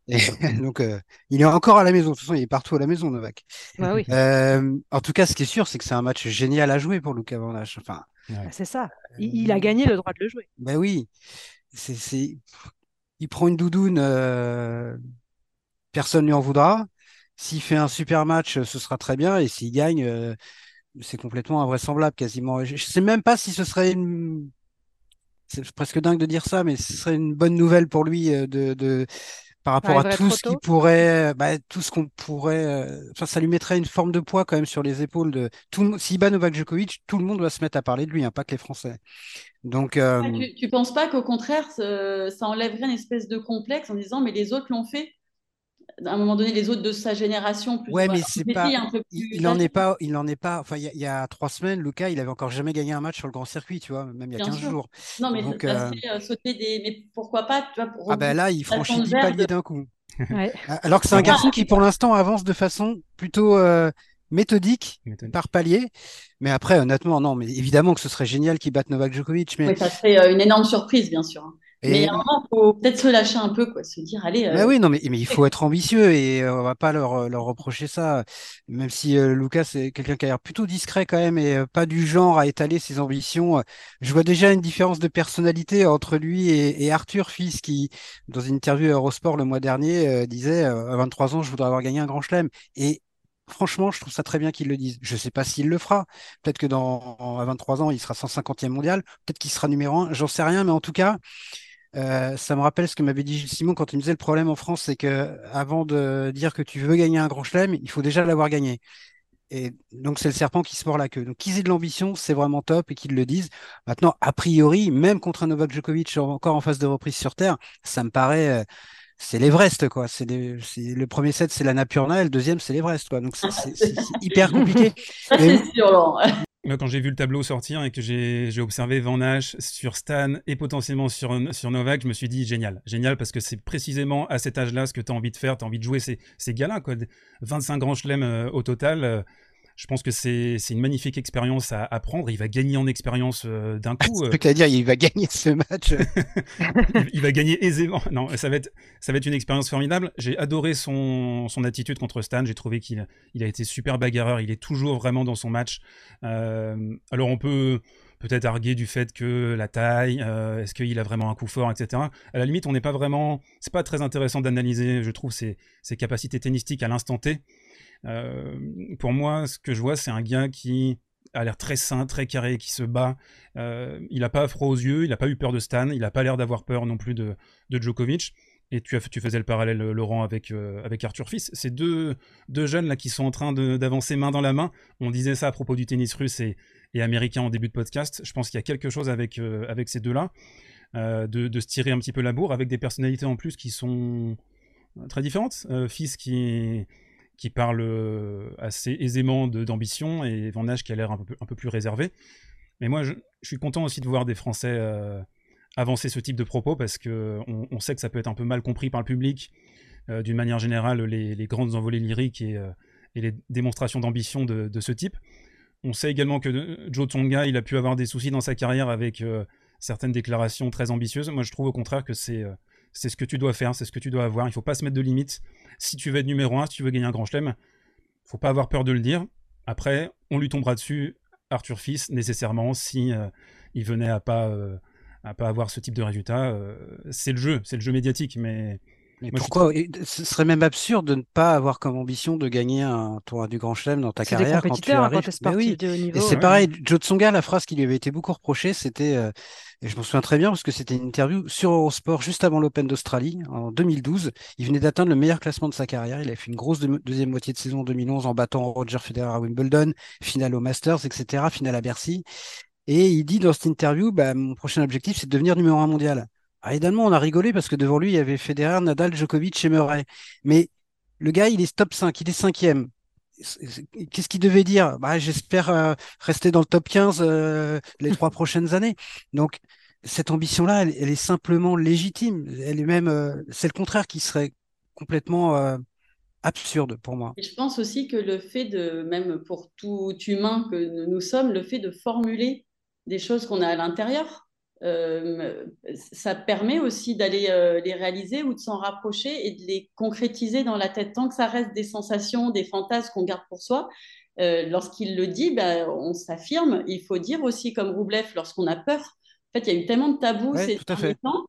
donc, euh, il est encore à la maison. De toute façon, il est partout à la maison, Novak. Bah oui. euh, en tout cas, ce qui est sûr, c'est que c'est un match génial à jouer pour Luka Van Enfin, bah, c'est ça. Il, a gagné le droit de le jouer. Ben oui. C'est, Il prend une doudoune. Euh personne ne lui en voudra. S'il fait un super match, ce sera très bien. Et s'il gagne, euh, c'est complètement invraisemblable quasiment. Je ne sais même pas si ce serait une. C'est presque dingue de dire ça, mais ce serait une bonne nouvelle pour lui euh, de, par rapport à tout ce qui pourrait, bah, tout ce qu'on pourrait. Euh, ça lui mettrait une forme de poids quand même sur les épaules de tout. S'il bat Novak Djokovic, tout le monde doit se mettre à parler de lui, hein, pas que les Français. Donc, tu, ne penses pas qu'au contraire, ça enlèverait une espèce de complexe en disant mais les autres l'ont fait à un moment donné les autres de sa génération plus ouais mais c'est pas il, n'en est pas il en est pas enfin il y, a trois semaines Lucas il avait encore jamais gagné un match sur le grand circuit tu vois même il y a 15 jours non mais Donc, euh... euh... sauter des mais pourquoi pas tu vois pour ah ben là il franchit 10 paliers d'un coup ouais. alors que c'est un garçon qui pour l'instant avance de façon plutôt euh, méthodique, par palier. Mais après, honnêtement, non, mais évidemment que ce serait génial qu'il batte Novak Djokovic. Mais... Oui, ça serait une énorme surprise, bien sûr. Mais à un moment, il faut peut-être se lâcher un peu, quoi, se dire, allez. Euh... oui, non, mais, mais il faut être ambitieux et euh, on va pas leur, leur reprocher ça. Même si euh, Lucas est quelqu'un qui a l'air plutôt discret quand même et euh, pas du genre à étaler ses ambitions. Je vois déjà une différence de personnalité entre lui et, et Arthur Fils qui, dans une interview à Eurosport le mois dernier, disait à 23 ans, je voudrais avoir gagné un grand chelem. Et franchement, je trouve ça très bien qu'il le dise. Je ne sais pas s'il le fera. Peut-être que dans à 23 ans, il sera 150e mondial. Peut-être qu'il sera numéro 1. J'en sais rien, mais en tout cas, euh, ça me rappelle ce que m'avait dit Gilles Simon quand il me disait le problème en France, c'est que avant de dire que tu veux gagner un grand chelem, il faut déjà l'avoir gagné. Et donc, c'est le serpent qui se mord la queue. Donc, qu'ils aient de l'ambition, c'est vraiment top et qu'ils le disent. Maintenant, a priori, même contre un Novak Djokovic encore en phase de reprise sur Terre, ça me paraît, euh, c'est l'Everest, quoi. C'est le premier set, c'est la Napurna, et le deuxième, c'est l'Everest, quoi. Donc, c'est hyper compliqué. c'est sûr, quand j'ai vu le tableau sortir et que j'ai observé Van Nash sur Stan et potentiellement sur, sur Novak, je me suis dit génial. Génial parce que c'est précisément à cet âge-là ce que tu as envie de faire. Tu as envie de jouer ces, ces gars-là. 25 grands chelems euh, au total. Euh, je pense que c'est une magnifique expérience à, prendre. Il va gagner en expérience euh, d'un coup. C'est à dire, il va gagner ce match. il, va gagner aisément. Non, ça va être, ça va être une expérience formidable. J'ai adoré son, son, attitude contre Stan. J'ai trouvé qu'il il a été super bagarreur. Il est toujours vraiment dans son match. Euh, alors on peut peut-être arguer du fait que la taille, euh, est-ce qu'il a vraiment un coup fort, etc. À la limite, on n'est pas vraiment, c'est pas très intéressant d'analyser, je trouve, ses, ses, capacités tennistiques à l'instant T. Euh, pour moi, ce que je vois, c'est un gars qui a l'air très sain, très carré, qui se bat. Euh, il n'a pas froid aux yeux, il n'a pas eu peur de Stan, il n'a pas l'air d'avoir peur non plus de, Djokovic. Et tu, faisais le parallèle, Laurent, avec, euh, Arthur Fils. Ces deux, jeunes là qui sont en train d'avancer main dans la main. On disait ça à propos du tennis russe et, américain en début de podcast. Je pense qu'il y a quelque chose avec, ces deux-là, de, de, se tirer un petit peu la bourre, avec des personnalités en plus qui sont très différentes. Fils qui qui parle euh, assez aisément d'ambition, et Van Nage qui a l'air un peu, un peu plus réservé. Mais moi, je, suis content aussi de voir des Français euh, avancer ce type de propos, parce qu'on on sait que ça peut être un peu mal compris par le public. Euh, d'une manière générale, les, grandes envolées lyriques et, et les démonstrations d'ambition de, de, ce type. On sait également que Joe Tonga, il a pu avoir des soucis dans sa carrière avec certaines déclarations très ambitieuses. Moi, je trouve au contraire que c'est c'est ce que tu dois faire, c'est ce que tu dois avoir. Il faut pas se mettre de limites. Si tu veux être numéro 1, si tu veux gagner un grand chelem, faut pas avoir peur de le dire. Après, on lui tombera dessus, Arthur Fils, nécessairement, si euh, il venait à pas, euh, à pas avoir ce type de résultat. Euh, c'est le jeu, c'est le jeu médiatique, mais mais pourquoi? Ce serait même absurde de ne pas avoir comme ambition de gagner un tournoi du Grand Chelem dans ta carrière quand tu arrives. Quand oui. Et c'est pareil, Joe Tsonga, la phrase qui lui avait été beaucoup reprochée, c'était, euh, et je m'en souviens très bien parce que c'était une interview sur Eurosport juste avant l'Open d'Australie en 2012. Il venait d'atteindre le meilleur classement de sa carrière. Il a fait une grosse deuxième moitié de saison en 2011 en battant Roger Federer à Wimbledon, finale au Masters, etc., finale à Bercy. Et il dit dans cette interview, bah, mon prochain objectif, c'est de devenir numéro un mondial. Ah, évidemment, on a rigolé parce que devant lui, il y avait Federer, Nadal, Djokovic et Murray. Mais le gars, il est top 5, il est cinquième. Qu'est-ce qu'il devait dire? Bah, J'espère euh, rester dans le top 15 euh, les trois prochaines années. Donc, cette ambition-là, elle, est simplement légitime. Elle est même, euh, c'est le contraire qui serait complètement absurde pour moi. je pense aussi que le fait de, même pour tout humain que nous sommes, le fait de formuler des choses qu'on a à l'intérieur, euh, ça permet aussi d'aller euh, les réaliser ou de s'en rapprocher et de les concrétiser dans la tête. Tant que ça reste des sensations, des fantasmes qu'on garde pour soi, euh, lorsqu'il le dit, ben, on s'affirme. Il faut dire aussi, comme Roublev, lorsqu'on a peur. En fait, il y a eu tellement de tabous ces derniers temps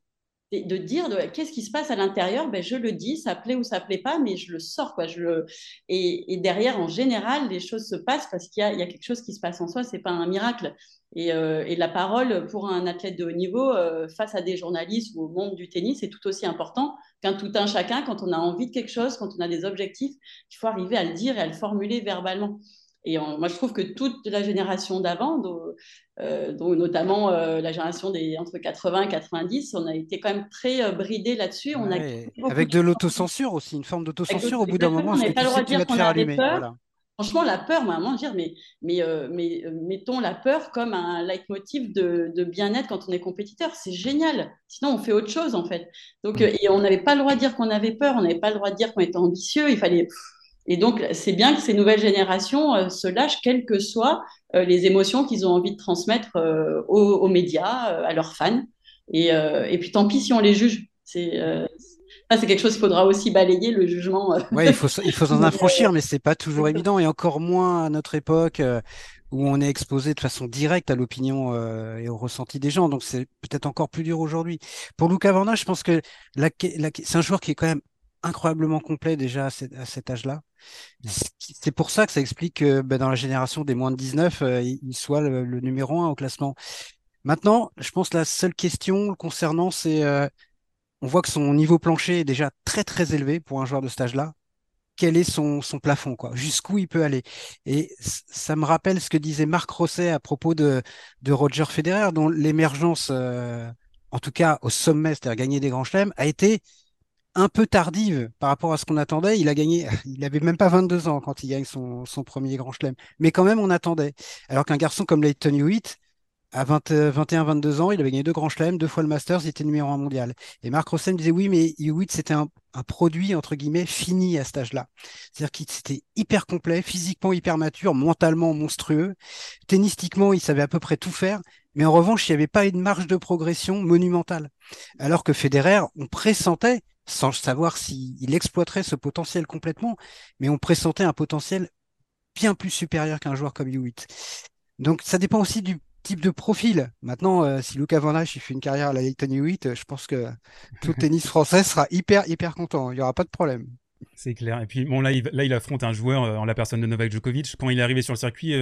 de dire qu'est-ce qui se passe à l'intérieur, ben, je le dis, ça plaît ou ça plaît pas, mais je le sors. Quoi, je le... et, derrière, en général, les choses se passent parce qu'il y, y a, quelque chose qui se passe en soi, c'est pas un miracle. Et, euh, et, la parole pour un athlète de haut niveau euh, face à des journalistes ou au monde du tennis est tout aussi important qu'un tout un chacun quand on a envie de quelque chose, quand on a des objectifs, il faut arriver à le dire et à le formuler verbalement. Et moi, je trouve que toute la génération d'avant, dont, euh, notamment euh, la génération des entre 80 et 90, on a été quand même très euh, bridé là-dessus. On a avec de, l'autocensure aussi, une forme d'autocensure au bout d'un moment. On n'a pas le droit de dire qu'on avait peur. Franchement, la peur, maman, dire, mais, mais, mais mettons la peur comme un leitmotiv de, de bien-être quand on est compétiteur. C'est génial. Sinon, on fait autre chose, en fait. Donc, mm. et on n'avait pas le droit de dire qu'on avait peur, on n'avait pas le droit de dire qu'on était ambitieux. Il fallait. Et donc, c'est bien que ces nouvelles générations euh, se lâchent, quelles que soient euh, les émotions qu'ils ont envie de transmettre euh, aux, médias, à leurs fans. Et, et, puis, tant pis si on les juge. C'est c'est quelque chose qu'il faudra aussi balayer, le jugement. Oui, il faut, il faut s'en affranchir, mais c'est pas toujours évident, et encore moins à notre époque où on est exposé de façon directe à l'opinion et au ressenti des gens. Donc, c'est peut-être encore plus dur aujourd'hui. Pour Luca Vanna, je pense que c'est un joueur qui est quand même incroyablement complet déjà à, cet âge-là. C'est pour ça que ça explique que ben, dans la génération des moins de 19, euh, il soit le, numéro un au classement. Maintenant, je pense que la seule question concernant, c'est euh, on voit que son niveau plancher est déjà très très élevé pour un joueur de cet âge-là. Quel est son, son plafond, quoi? Jusqu'où il peut aller? Et ça me rappelle ce que disait Marc Rosset à propos de, de Roger Federer, dont l'émergence, euh, en tout cas au sommet, c'est-à-dire gagner des grands chelems, a été un peu tardive par rapport à ce qu'on attendait. Il a gagné, il avait même pas 22 ans quand il gagne son, premier grand chelem. Mais quand même, on attendait. Alors qu'un garçon comme Leighton Hewitt, à 21-22 ans, il avait gagné deux grands chelems, deux fois le Masters, il était numéro un mondial. Et Marc Rossen disait oui, mais Hewitt, c'était un, un, produit, entre guillemets, fini à cet âge-là. C'est-à-dire qu'il était hyper complet, physiquement hyper mature, mentalement monstrueux. Tennistiquement, il savait à peu près tout faire. Mais en revanche, il n'y avait pas une marge de progression monumentale. Alors que Federer, on pressentait, sans savoir s'il exploiterait ce potentiel complètement, mais on pressentait un potentiel bien plus supérieur qu'un joueur comme Hewitt. Donc ça dépend aussi du type de profil. Maintenant, euh, si Luca Van il fait une carrière à la Leighton Hewitt, euh, je pense que tout tennis français sera hyper, hyper content. Il n'y aura pas de problème. C'est clair. Et puis, bon, là, il, là, il affronte un joueur euh, en la personne de Novak Djokovic. Quand il est arrivé sur le circuit,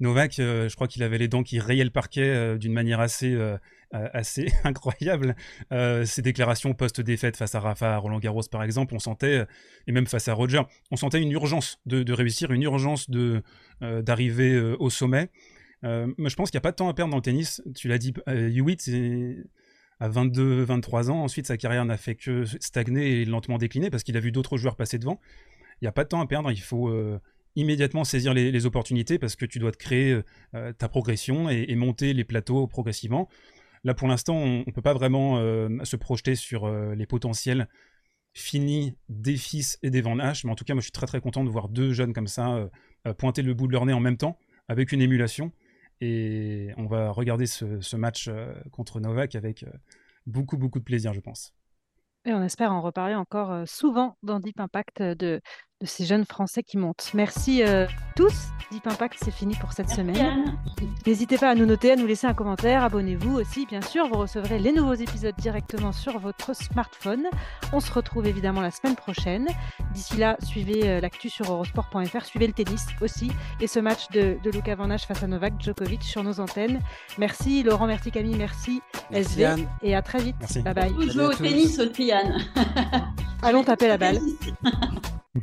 Novak, je crois qu'il avait les dents qui rayaient le parquet d'une manière assez euh, assez incroyable. Euh, ses déclarations post-défaite face à Rafa, à Roland Garros par exemple, on sentait, euh, et même face à Roger, on sentait une urgence de, réussir, une urgence de d'arriver au sommet. mais je pense qu'il n'y a pas de temps à perdre dans le tennis. Tu l'as dit, Hewitt à 22-23 ans, ensuite sa carrière n'a fait que stagner et lentement décliner parce qu'il a vu d'autres joueurs passer devant. Il n'y a pas de temps à perdre, il faut immédiatement saisir les, opportunités parce que tu dois te créer ta progression et, monter les plateaux progressivement. Là, pour l'instant, on ne peut pas vraiment euh, se projeter sur euh, les potentiels finis des fils et des Van mais en tout cas, moi, je suis très très content de voir deux jeunes comme ça euh, pointer le bout de leur nez en même temps, avec une émulation. Et on va regarder ce match contre Novak avec beaucoup beaucoup de plaisir, je pense. Et on espère en reparler encore souvent dans Deep Impact de, de ces jeunes Français qui montent. Merci tous. Deep Impact, c'est fini pour cette semaine. N'hésitez pas à nous noter, à nous laisser un commentaire. Abonnez-vous aussi, bien sûr. Vous recevrez les nouveaux épisodes directement sur votre smartphone. On se retrouve évidemment la semaine prochaine. D'ici là, suivez l'actu sur eurosport.fr. Suivez le tennis aussi et ce match de, de Luca Van face à Novak Djokovic sur nos antennes. Merci Laurent, merci Camille, merci, SV et à très vite. Bye bye. au tennis aussi. Allons taper la balle. Do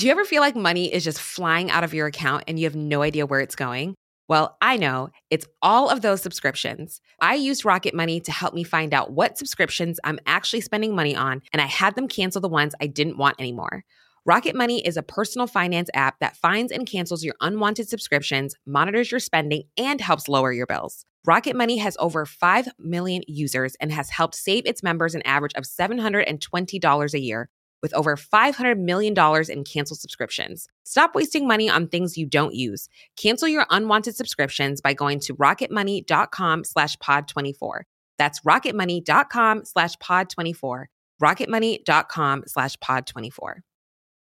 you ever feel like money is just flying out of your account and you have no idea where it's going? Well, I know it's all of those subscriptions. I used Rocket Money to help me find out what subscriptions I'm actually spending money on, and I had them cancel the ones I didn't want anymore. Rocket Money is a personal finance app that finds and cancels your unwanted subscriptions, monitors your spending, and helps lower your bills. Rocket Money has over 5 million users and has helped save its members an average of $720 a year with over $500 million in canceled subscriptions. Stop wasting money on things you don't use. Cancel your unwanted subscriptions by going to rocketmoney.com slash pod24. That's rocketmoney.com slash pod24. rocketmoney.com slash pod24.